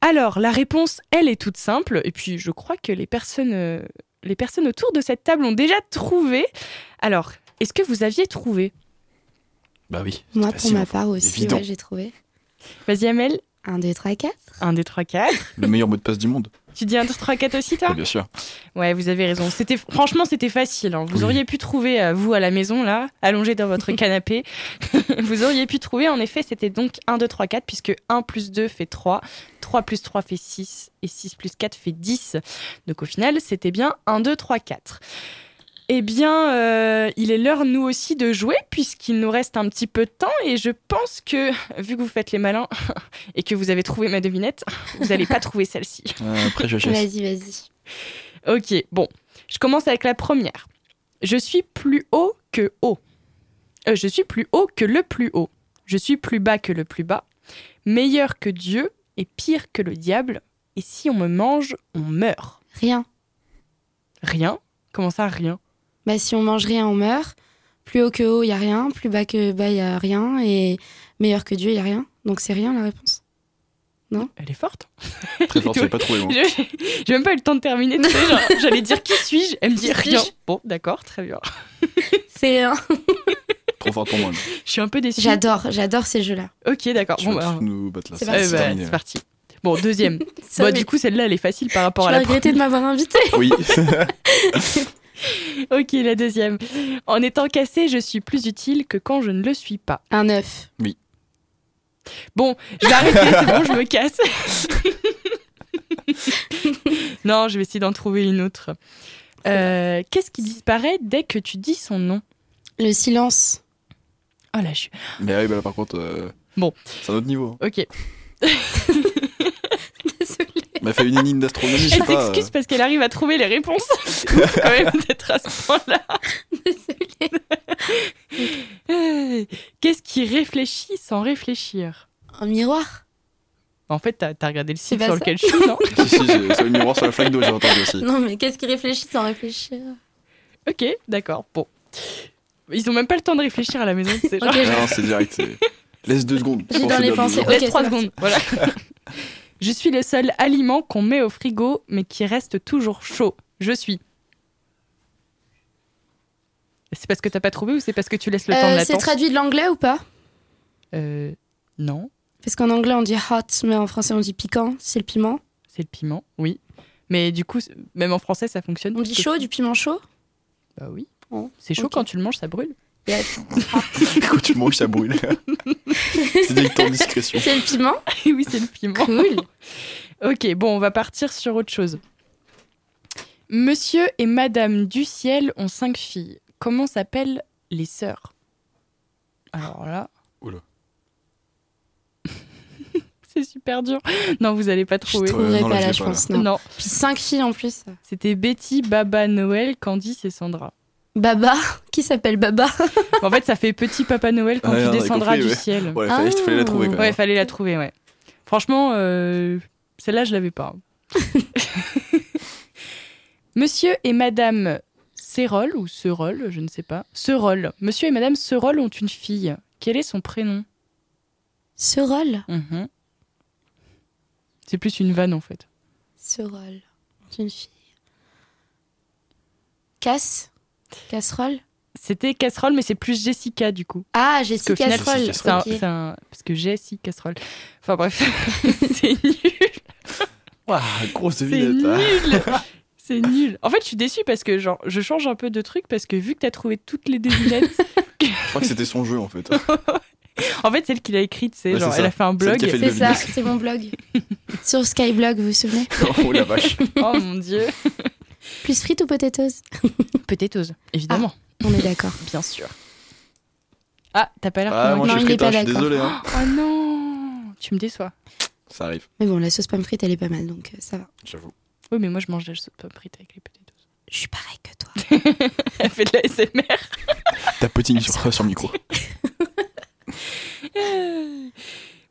Speaker 1: Alors, la réponse, elle est toute simple, et puis je crois que les personnes, euh, les personnes autour de cette table ont déjà trouvé. Alors, est-ce que vous aviez trouvé?
Speaker 8: Bah oui.
Speaker 11: Moi, pour ma part aussi, ouais, j'ai trouvé.
Speaker 1: Vas-y Amel,
Speaker 11: 1, 2, 3, 4.
Speaker 1: 1, 2, 3, 4.
Speaker 8: Le meilleur mot de passe du monde.
Speaker 1: Tu dis 1, 2, 3, 4 aussi toi
Speaker 8: bien sûr.
Speaker 1: Ouais, vous avez raison. C'était franchement, c'était facile. hein. Vous
Speaker 8: Oui.
Speaker 1: auriez pu trouver euh, vous à la maison là, allongé dans votre canapé. vous auriez pu trouver. En effet, c'était donc 1 2 3 4 puisque 1 plus 2 fait 3, 3 plus 3 fait 6 et 6 plus 4 fait 10. Donc au final, c'était bien 1 2 3 4. Eh bien, euh, il est l'heure, nous aussi, de jouer, puisqu'il nous reste un petit peu de temps, et je pense que, vu que vous faites les malins, et que vous avez trouvé ma devinette, vous n'allez pas trouver celle-ci.
Speaker 8: Euh, après, je.
Speaker 11: Vas-y, vas-y.
Speaker 1: Ok, bon. Je commence avec la première. Je suis plus haut que haut. Euh, je suis plus haut que le plus haut. Je suis plus bas que le plus bas. Meilleur que Dieu et pire que le diable. Et si on me mange, on meurt.
Speaker 11: Rien.
Speaker 1: Rien? Comment ça, rien?
Speaker 11: Bah, si on mange rien, on meurt. Plus haut que haut, il y a rien. Plus bas que bas, il y a rien. Et meilleur que Dieu, il y a rien. Donc c'est rien la réponse.
Speaker 1: Elle est forte.
Speaker 8: Très fort, je l'ai pas trouvé, moi.
Speaker 1: Je- J'ai même pas eu le temps de terminer. tu sais, genre, J'allais dire qui suis-je Elle me dit rien. Bon, d'accord, très bien.
Speaker 11: C'est rien.
Speaker 8: Trop fort pour moi. là.
Speaker 1: Je suis un peu déçue.
Speaker 11: J'adore, j'adore ces jeux-là.
Speaker 1: Ok, d'accord. Bon, bah,
Speaker 8: nous battre là.
Speaker 11: C'est
Speaker 1: eh
Speaker 11: parti.
Speaker 8: c'est
Speaker 1: bah, c'est parti. Bon, deuxième. Bah,
Speaker 11: Sorry.
Speaker 1: du coup, celle-là, elle est facile par rapport
Speaker 11: je
Speaker 1: à la
Speaker 11: regretter de m'avoir invité.
Speaker 8: Oui.
Speaker 1: Ok, la deuxième. En étant cassé, je suis plus utile que quand je ne le suis pas.
Speaker 11: Un œuf.
Speaker 1: Bon, je vais arrêter, c'est bon, je me casse. non, je vais essayer d'en trouver une autre. Euh, Qu'est-ce qui disparaît dès que tu dis son nom?
Speaker 11: Le silence.
Speaker 1: Oh là, je suis...
Speaker 8: Mais oui, bah là, par contre, euh,
Speaker 1: Bon.
Speaker 8: c'est un autre niveau.
Speaker 1: Ok.
Speaker 8: M'a fait une énigme d'astronomie,
Speaker 1: Elle s'excuse
Speaker 8: euh,
Speaker 1: parce qu'elle arrive à trouver les réponses. Quand même d'être à ce point-là. Qu'est-ce qui réfléchit sans réfléchir?
Speaker 11: Un miroir?
Speaker 1: En fait, t'as as regardé le site sur lequel je suis, non?
Speaker 8: Si, c'est le miroir sur la flaque d'eau, j'ai entendu aussi.
Speaker 11: Non, mais qu'est-ce qui réfléchit sans réfléchir?
Speaker 1: Ok, d'accord. Bon. Ils ont même pas le temps de réfléchir à la maison. C'est genre...
Speaker 8: Non, c'est direct. c'est- Laisse deux secondes.
Speaker 11: J'ai dans les pensées.
Speaker 1: Laisse trois secondes. Voilà. Je suis le seul aliment qu'on met au frigo, mais qui reste toujours chaud. Je suis. C'est parce que t'as pas trouvé ou c'est parce que tu laisses le temps de
Speaker 11: Euh, C'est traduit de l'anglais ou pas?
Speaker 1: Euh, Non,
Speaker 11: Parce qu'en anglais on dit hot, mais en français on dit piquant. C'est le piment?
Speaker 1: c'est le piment, oui. Mais du coup, même en français, ça fonctionne.
Speaker 11: On dit chaud, du piment chaud?
Speaker 1: Bah oui.
Speaker 11: Oh,
Speaker 1: C'est chaud quand tu le manges, ça brûle.
Speaker 11: Yes.
Speaker 8: Quand tu manges, ça brûle. c'est discrétion.
Speaker 11: C'est le piment?
Speaker 1: Oui, c'est le piment.
Speaker 11: Cool.
Speaker 1: Ok, bon, on va partir sur autre chose. Monsieur et Madame Duciel ont cinq filles. Comment s'appellent les sœurs? Alors là.
Speaker 8: Oula.
Speaker 1: c'est super dur. Non, vous allez pas
Speaker 11: Je
Speaker 1: trouver.
Speaker 11: trouverai
Speaker 8: non, là,
Speaker 11: pas
Speaker 8: je
Speaker 11: là, je pense.
Speaker 1: Non.
Speaker 11: Non. Puis cinq filles en plus.
Speaker 1: C'était Betty, Baba, Noël, Candice et Sandra.
Speaker 11: Baba Qui s'appelle Baba
Speaker 1: En fait, ça fait Petit Papa Noël quand
Speaker 8: Ouais,
Speaker 1: tu descendras
Speaker 8: compris,
Speaker 1: du
Speaker 8: ouais.
Speaker 1: ciel.
Speaker 8: Ouais, fallait,
Speaker 11: Ah.
Speaker 8: fallait la trouver quand même.
Speaker 1: Ouais, fallait la trouver, ouais. Franchement, euh, celle-là, je l'avais pas. Monsieur et Madame Serol, ou Serol, je ne sais pas. Serol. Monsieur et Madame Serol ont une fille. Quel est son prénom?
Speaker 11: Serol?
Speaker 1: Mhm. C'est plus une vanne, en fait.
Speaker 11: Serol. C'est une fille. Casse? Casserole?
Speaker 1: C'était Casserole, mais c'est plus Jessica, du coup.
Speaker 11: Ah,
Speaker 1: Parce qu'au final,
Speaker 11: Casserole.
Speaker 1: c'est un-
Speaker 11: ok.
Speaker 1: c'est un- Parce que Jessie Casserole. Enfin bref, c'est nul.
Speaker 8: Ouah, grosse
Speaker 1: C'est
Speaker 8: devinette. hein.
Speaker 1: nul. C'est nul. En fait, je suis déçue parce que genre, je change un peu de truc parce que vu que t'as trouvé toutes les devinettes,
Speaker 8: Je crois que c'était son jeu en fait.
Speaker 1: en fait, celle qui l'a écrite, c'est
Speaker 8: Ouais,
Speaker 1: genre,
Speaker 8: c'est
Speaker 1: elle a fait un blog.
Speaker 8: a fait
Speaker 11: C'est ça, c'est mon blog. Sur Skyblog, vous vous souvenez?
Speaker 8: Oh la vache.
Speaker 1: Oh mon dieu.
Speaker 11: Plus frites ou potatoes
Speaker 1: Potatoes, évidemment.
Speaker 11: On est d'accord.
Speaker 1: Bien sûr. Ah, t'as pas l'air
Speaker 8: Ah, moi
Speaker 1: convaincu.
Speaker 8: je suis
Speaker 11: il est pas
Speaker 8: je suis
Speaker 11: d'accord.
Speaker 8: désolé. Hein.
Speaker 1: Oh non Tu me déçois.
Speaker 8: Ça arrive,
Speaker 11: Mais bon, la sauce pomme frite, elle est pas mal, donc euh, ça va.
Speaker 8: j'avoue.
Speaker 1: Oui, mais moi je mange la sauce pomme frite avec les potatoes.
Speaker 11: Je suis pareil que toi.
Speaker 1: Elle fait de la SMR.
Speaker 8: T'as petit sur, sur le micro.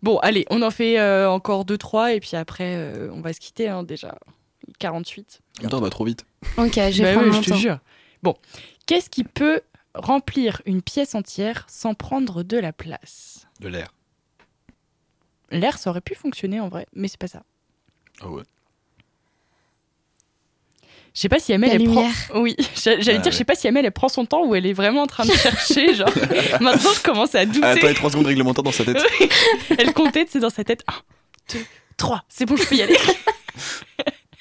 Speaker 1: Bon, allez, on en fait euh, encore 2-3 et puis après, euh, on va se quitter hein, déjà. 48.
Speaker 8: Putain, va trop vite.
Speaker 11: Ok, je vais
Speaker 1: Bah oui, je te
Speaker 11: temps.
Speaker 1: jure. Bon, qu'est-ce qui peut remplir une pièce entière sans prendre de la place?
Speaker 8: De l'air.
Speaker 1: L'air, ça aurait pu fonctionner en vrai, mais c'est pas ça.
Speaker 8: Ah ouais.
Speaker 1: Je sais pas si Amel
Speaker 11: La
Speaker 1: elle
Speaker 11: lumière.
Speaker 1: prend. Oui, j'a- j'allais
Speaker 8: Ah
Speaker 1: dire, je sais pas si Amel elle prend son temps ou elle est vraiment en train de chercher. genre, maintenant je commence à douter.
Speaker 8: Ah, attends, les 3 secondes réglementaires dans sa tête.
Speaker 1: elle comptait, c'est dans sa tête. 1, 2, 3, c'est bon, je peux y aller.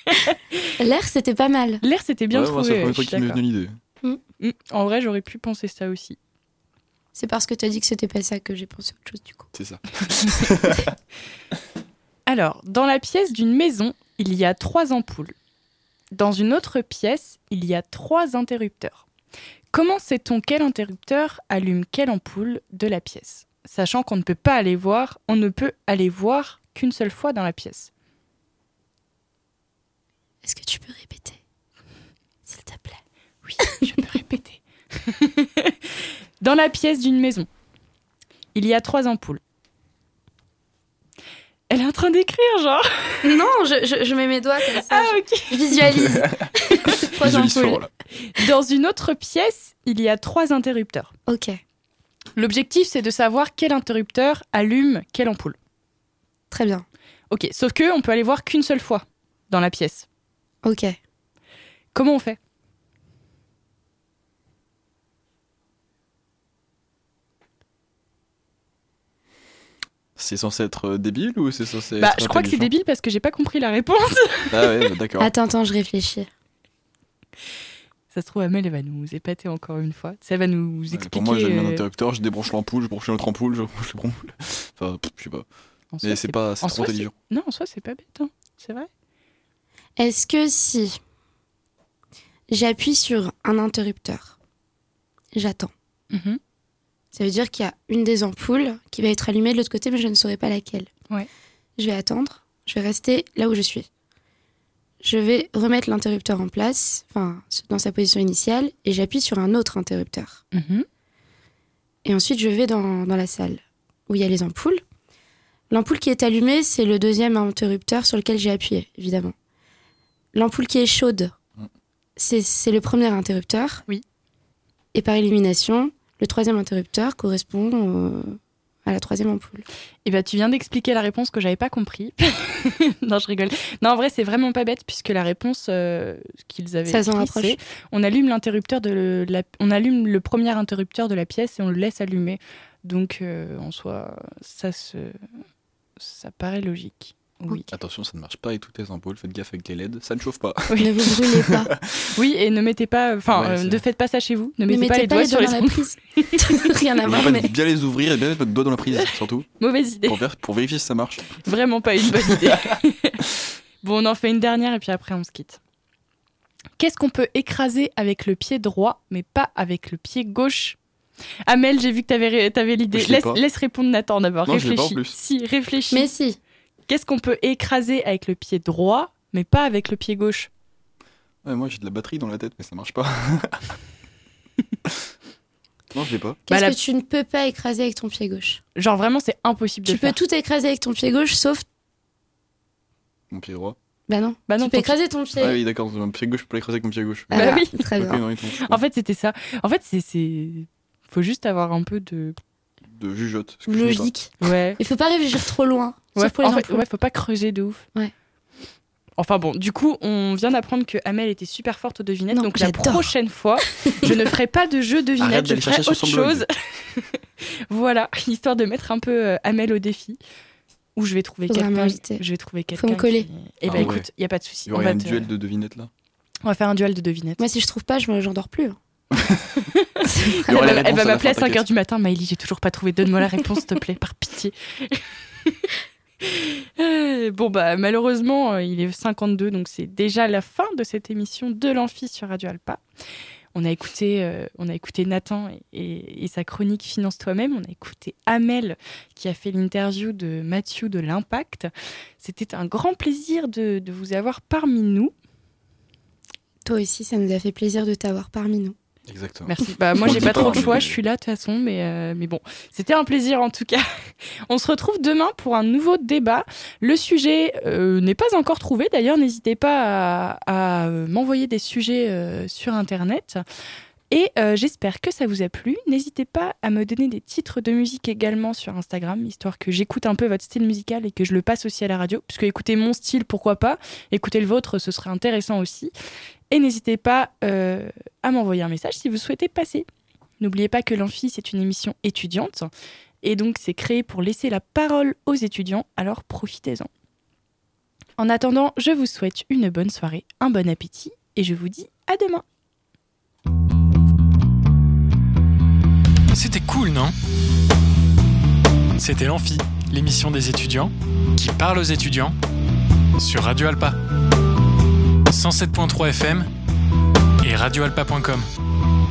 Speaker 11: L'air, c'était pas mal.
Speaker 1: L'air, c'était bien
Speaker 8: ouais, moi, c'est
Speaker 1: trouvé.
Speaker 8: la
Speaker 1: ouais,
Speaker 8: première fois
Speaker 1: je
Speaker 8: qu'il
Speaker 1: suis
Speaker 8: m'est venu l'idée.
Speaker 1: d'accord. En vrai, j'aurais pu penser ça aussi.
Speaker 11: C'est parce que t'as dit que c'était pas ça que j'ai pensé autre chose du coup.
Speaker 8: C'est ça.
Speaker 1: Alors, dans la pièce d'une maison, il y a trois ampoules. Dans une autre pièce, il y a trois interrupteurs. Comment sait-on quel interrupteur allume quelle ampoule de la pièce? Sachant qu'on ne peut pas aller voir, on ne peut aller voir qu'une seule fois dans la pièce.
Speaker 11: Est-ce que tu peux répéter S'il te plaît.
Speaker 1: Oui, je peux répéter. Dans la pièce d'une maison, il y a trois ampoules. Elle est en train d'écrire, genre.
Speaker 11: Non, je, je, je mets mes doigts comme ça.
Speaker 1: Ah, ok.
Speaker 11: je visualise. Trois
Speaker 8: Visualise
Speaker 11: ampoules.
Speaker 8: là.
Speaker 1: Dans une autre pièce, il y a trois interrupteurs.
Speaker 11: Ok,
Speaker 1: L'objectif, c'est de savoir quel interrupteur allume quelle ampoule.
Speaker 11: très bien.
Speaker 1: Ok, sauf que on peut aller voir qu'une seule fois dans la pièce.
Speaker 11: Ok.
Speaker 1: Comment on fait?
Speaker 8: C'est censé être euh, débile ou c'est censé
Speaker 1: Bah,
Speaker 8: être
Speaker 1: je crois que c'est débile parce que j'ai pas compris la réponse.
Speaker 8: Ah ouais, bah, d'accord.
Speaker 11: Attends, attends, je réfléchis.
Speaker 1: Ça se trouve, Amel, elle va nous épater encore une fois. Ça va nous
Speaker 8: Ouais,
Speaker 1: expliquer.
Speaker 8: Pour moi, j'allume un
Speaker 1: euh,
Speaker 8: interrupteur, je débranche l'ampoule, je branche une autre ampoule, je branche l'ampoule. Enfin, je sais pas.
Speaker 1: en
Speaker 8: Mais c'est pas, c'est
Speaker 1: en
Speaker 8: trop
Speaker 1: soi,
Speaker 8: intelligent.
Speaker 1: Non, en soi, c'est pas bête, hein. c'est vrai.
Speaker 11: Est-ce que si j'appuie sur un interrupteur, j'attends?
Speaker 1: Mhm.
Speaker 11: Ça veut dire qu'il y a une des ampoules qui va être allumée de l'autre côté, mais je ne saurais pas laquelle.
Speaker 1: Ouais.
Speaker 11: Je vais attendre. Je vais rester là où je suis. Je vais remettre l'interrupteur en place, enfin, dans sa position initiale, et j'appuie sur un autre interrupteur.
Speaker 1: Mhm.
Speaker 11: Et ensuite, je vais dans, dans la salle où il y a les ampoules. L'ampoule qui est allumée, c'est le deuxième interrupteur sur lequel j'ai appuyé, évidemment. L'ampoule qui est chaude, c'est c'est le premier interrupteur.
Speaker 1: Oui.
Speaker 11: Et par élimination, le troisième interrupteur correspond euh, à la troisième ampoule.
Speaker 1: Et bah, tu viens d'expliquer la réponse que j'avais pas compris. non, je rigole. Non, en vrai, c'est vraiment pas bête puisque la réponse euh, qu'ils avaient
Speaker 11: Ça s'en rapproche.
Speaker 1: c'est on allume l'interrupteur de le- la, on allume le premier interrupteur de la pièce et on le laisse allumer. Donc, euh, en soi, ça se, ça paraît logique. Oui.
Speaker 8: Attention, ça ne marche pas avec toutes les ampoules, faites gaffe avec les LED, ça ne chauffe pas.
Speaker 1: Oui.
Speaker 11: Ne vous brûlez pas.
Speaker 1: Oui, et ne mettez pas, enfin,
Speaker 8: Ouais,
Speaker 1: euh, ne faites pas ça chez vous. Ne
Speaker 11: Ne
Speaker 1: mettez, pas les doigts sur les
Speaker 11: dans la
Speaker 1: ampoules.
Speaker 11: prise. Rien à
Speaker 8: En
Speaker 11: voir,
Speaker 8: fait,
Speaker 11: mais
Speaker 8: bien les ouvrir et bien mettre votre doigt dans la prise, surtout,
Speaker 1: Mauvaise idée.
Speaker 8: pour, ver- pour vérifier si ça marche.
Speaker 1: Vraiment pas une bonne idée. bon, on en fait une dernière et puis après on se quitte. Qu'est-ce qu'on peut écraser avec le pied droit mais pas avec le pied gauche? Amel, j'ai vu que t'avais, ré- t'avais l'idée. Laisse,
Speaker 8: pas.
Speaker 1: laisse répondre Nathan d'abord.
Speaker 8: Pas
Speaker 1: réfléchis. Si, réfléchis.
Speaker 11: mais si.
Speaker 1: Qu'est-ce qu'on peut écraser avec le pied droit mais pas avec le pied gauche
Speaker 8: Ouais, moi j'ai de la batterie dans la tête, mais ça marche pas. non, je l'ai pas.
Speaker 11: Qu'est-ce
Speaker 1: Bah, la-
Speaker 11: que tu ne peux pas écraser avec ton pied gauche
Speaker 1: Genre vraiment, c'est impossible de
Speaker 11: Tu peux
Speaker 1: faire.
Speaker 11: tout écraser avec ton pied gauche, sauf.
Speaker 8: Mon pied droit.
Speaker 11: Bah non.
Speaker 1: Bah non,
Speaker 11: tu peux
Speaker 1: ton
Speaker 11: écraser ton pied.
Speaker 8: Ah oui, d'accord, mon pied gauche, je peux l'écraser avec mon pied gauche.
Speaker 11: Ah,
Speaker 1: Bah oui.
Speaker 11: Très
Speaker 8: Ok,
Speaker 11: bien.
Speaker 8: non,
Speaker 1: En fait, c'était ça. En fait, c'est, faut juste avoir un peu de
Speaker 8: de jugeote.
Speaker 11: Logique.
Speaker 1: ouais.
Speaker 11: Il faut pas réfléchir trop loin.
Speaker 1: Ouais,
Speaker 11: sauf pour les
Speaker 1: en fait,
Speaker 11: ampoules.
Speaker 1: ouais, faut pas creuser de ouf.
Speaker 11: Ouais.
Speaker 1: Enfin bon, du coup, on vient d'apprendre que Amel était super forte aux devinettes.
Speaker 11: Non,
Speaker 1: donc la
Speaker 11: j'adore.
Speaker 1: prochaine fois, je ne ferai pas de jeu
Speaker 8: Arrête
Speaker 1: devinettes, je
Speaker 8: d'aller
Speaker 1: ferai
Speaker 8: chercher
Speaker 1: autre
Speaker 8: sur son blog.
Speaker 1: chose. voilà, histoire de mettre un peu euh, Amel au défi. Où je vais trouver
Speaker 11: Faudra
Speaker 1: quelqu'un.
Speaker 11: m'inviter.
Speaker 1: Je vais trouver quelqu'un.
Speaker 11: me coller.
Speaker 1: qui- Eh
Speaker 8: Ah
Speaker 1: ben
Speaker 8: ouais.
Speaker 1: écoute, il y a pas de souci.
Speaker 8: Il y
Speaker 1: On
Speaker 8: aurait
Speaker 1: va,
Speaker 8: un
Speaker 1: te-
Speaker 8: duel de devinettes là.
Speaker 1: on va faire un duel de devinettes.
Speaker 11: Moi, si je trouve pas, je me- j'endors plus. hein.
Speaker 8: Il y
Speaker 1: Elle va,
Speaker 8: les
Speaker 1: elle
Speaker 8: réponses
Speaker 1: va
Speaker 8: à la
Speaker 1: m'appeler à
Speaker 8: fin,
Speaker 1: 5h
Speaker 8: t'inquiète.
Speaker 1: du matin. Maëlie, j'ai toujours pas trouvé. Donne-moi la réponse, s'il te plaît, par pitié. Euh, bon, bah, malheureusement, euh, il est 52, donc c'est déjà la fin de cette émission de l'Amphi sur Radio Alpa. On a écouté, euh, on a écouté Nathan et, sa chronique Finance toi-même. On a écouté Amel qui a fait l'interview de Mathieu de l'Impact. C'était un grand plaisir de vous avoir parmi nous.
Speaker 11: Toi aussi, ça nous a fait plaisir de t'avoir parmi nous.
Speaker 8: Exactement.
Speaker 1: Merci. Bah, moi, j'ai pas trop de
Speaker 8: mais-
Speaker 1: choix, je suis là de toute façon, mais, euh, mais bon, c'était un plaisir en tout cas. On se retrouve demain pour un nouveau débat. Le sujet euh, n'est pas encore trouvé, d'ailleurs, n'hésitez pas à, à, m'envoyer des sujets euh, sur Internet. Et euh, j'espère que ça vous a plu. N'hésitez pas à me donner des titres de musique également sur Instagram, histoire que j'écoute un peu votre style musical et que je le passe aussi à la radio. Puisque écouter mon style, pourquoi pas Écouter le vôtre, ce serait intéressant aussi. Et n'hésitez pas euh, à m'envoyer un message si vous souhaitez passer. N'oubliez pas que l'Amphi, c'est une émission étudiante. Et donc, c'est créé pour laisser la parole aux étudiants, alors profitez-en. En attendant, je vous souhaite une bonne soirée, un bon appétit, et je vous dis à demain.
Speaker 6: C'était cool, non? C'était l'Amphi, l'émission des étudiants qui parle aux étudiants sur Radio Alpa. 107.3 FM et radioalpa.com.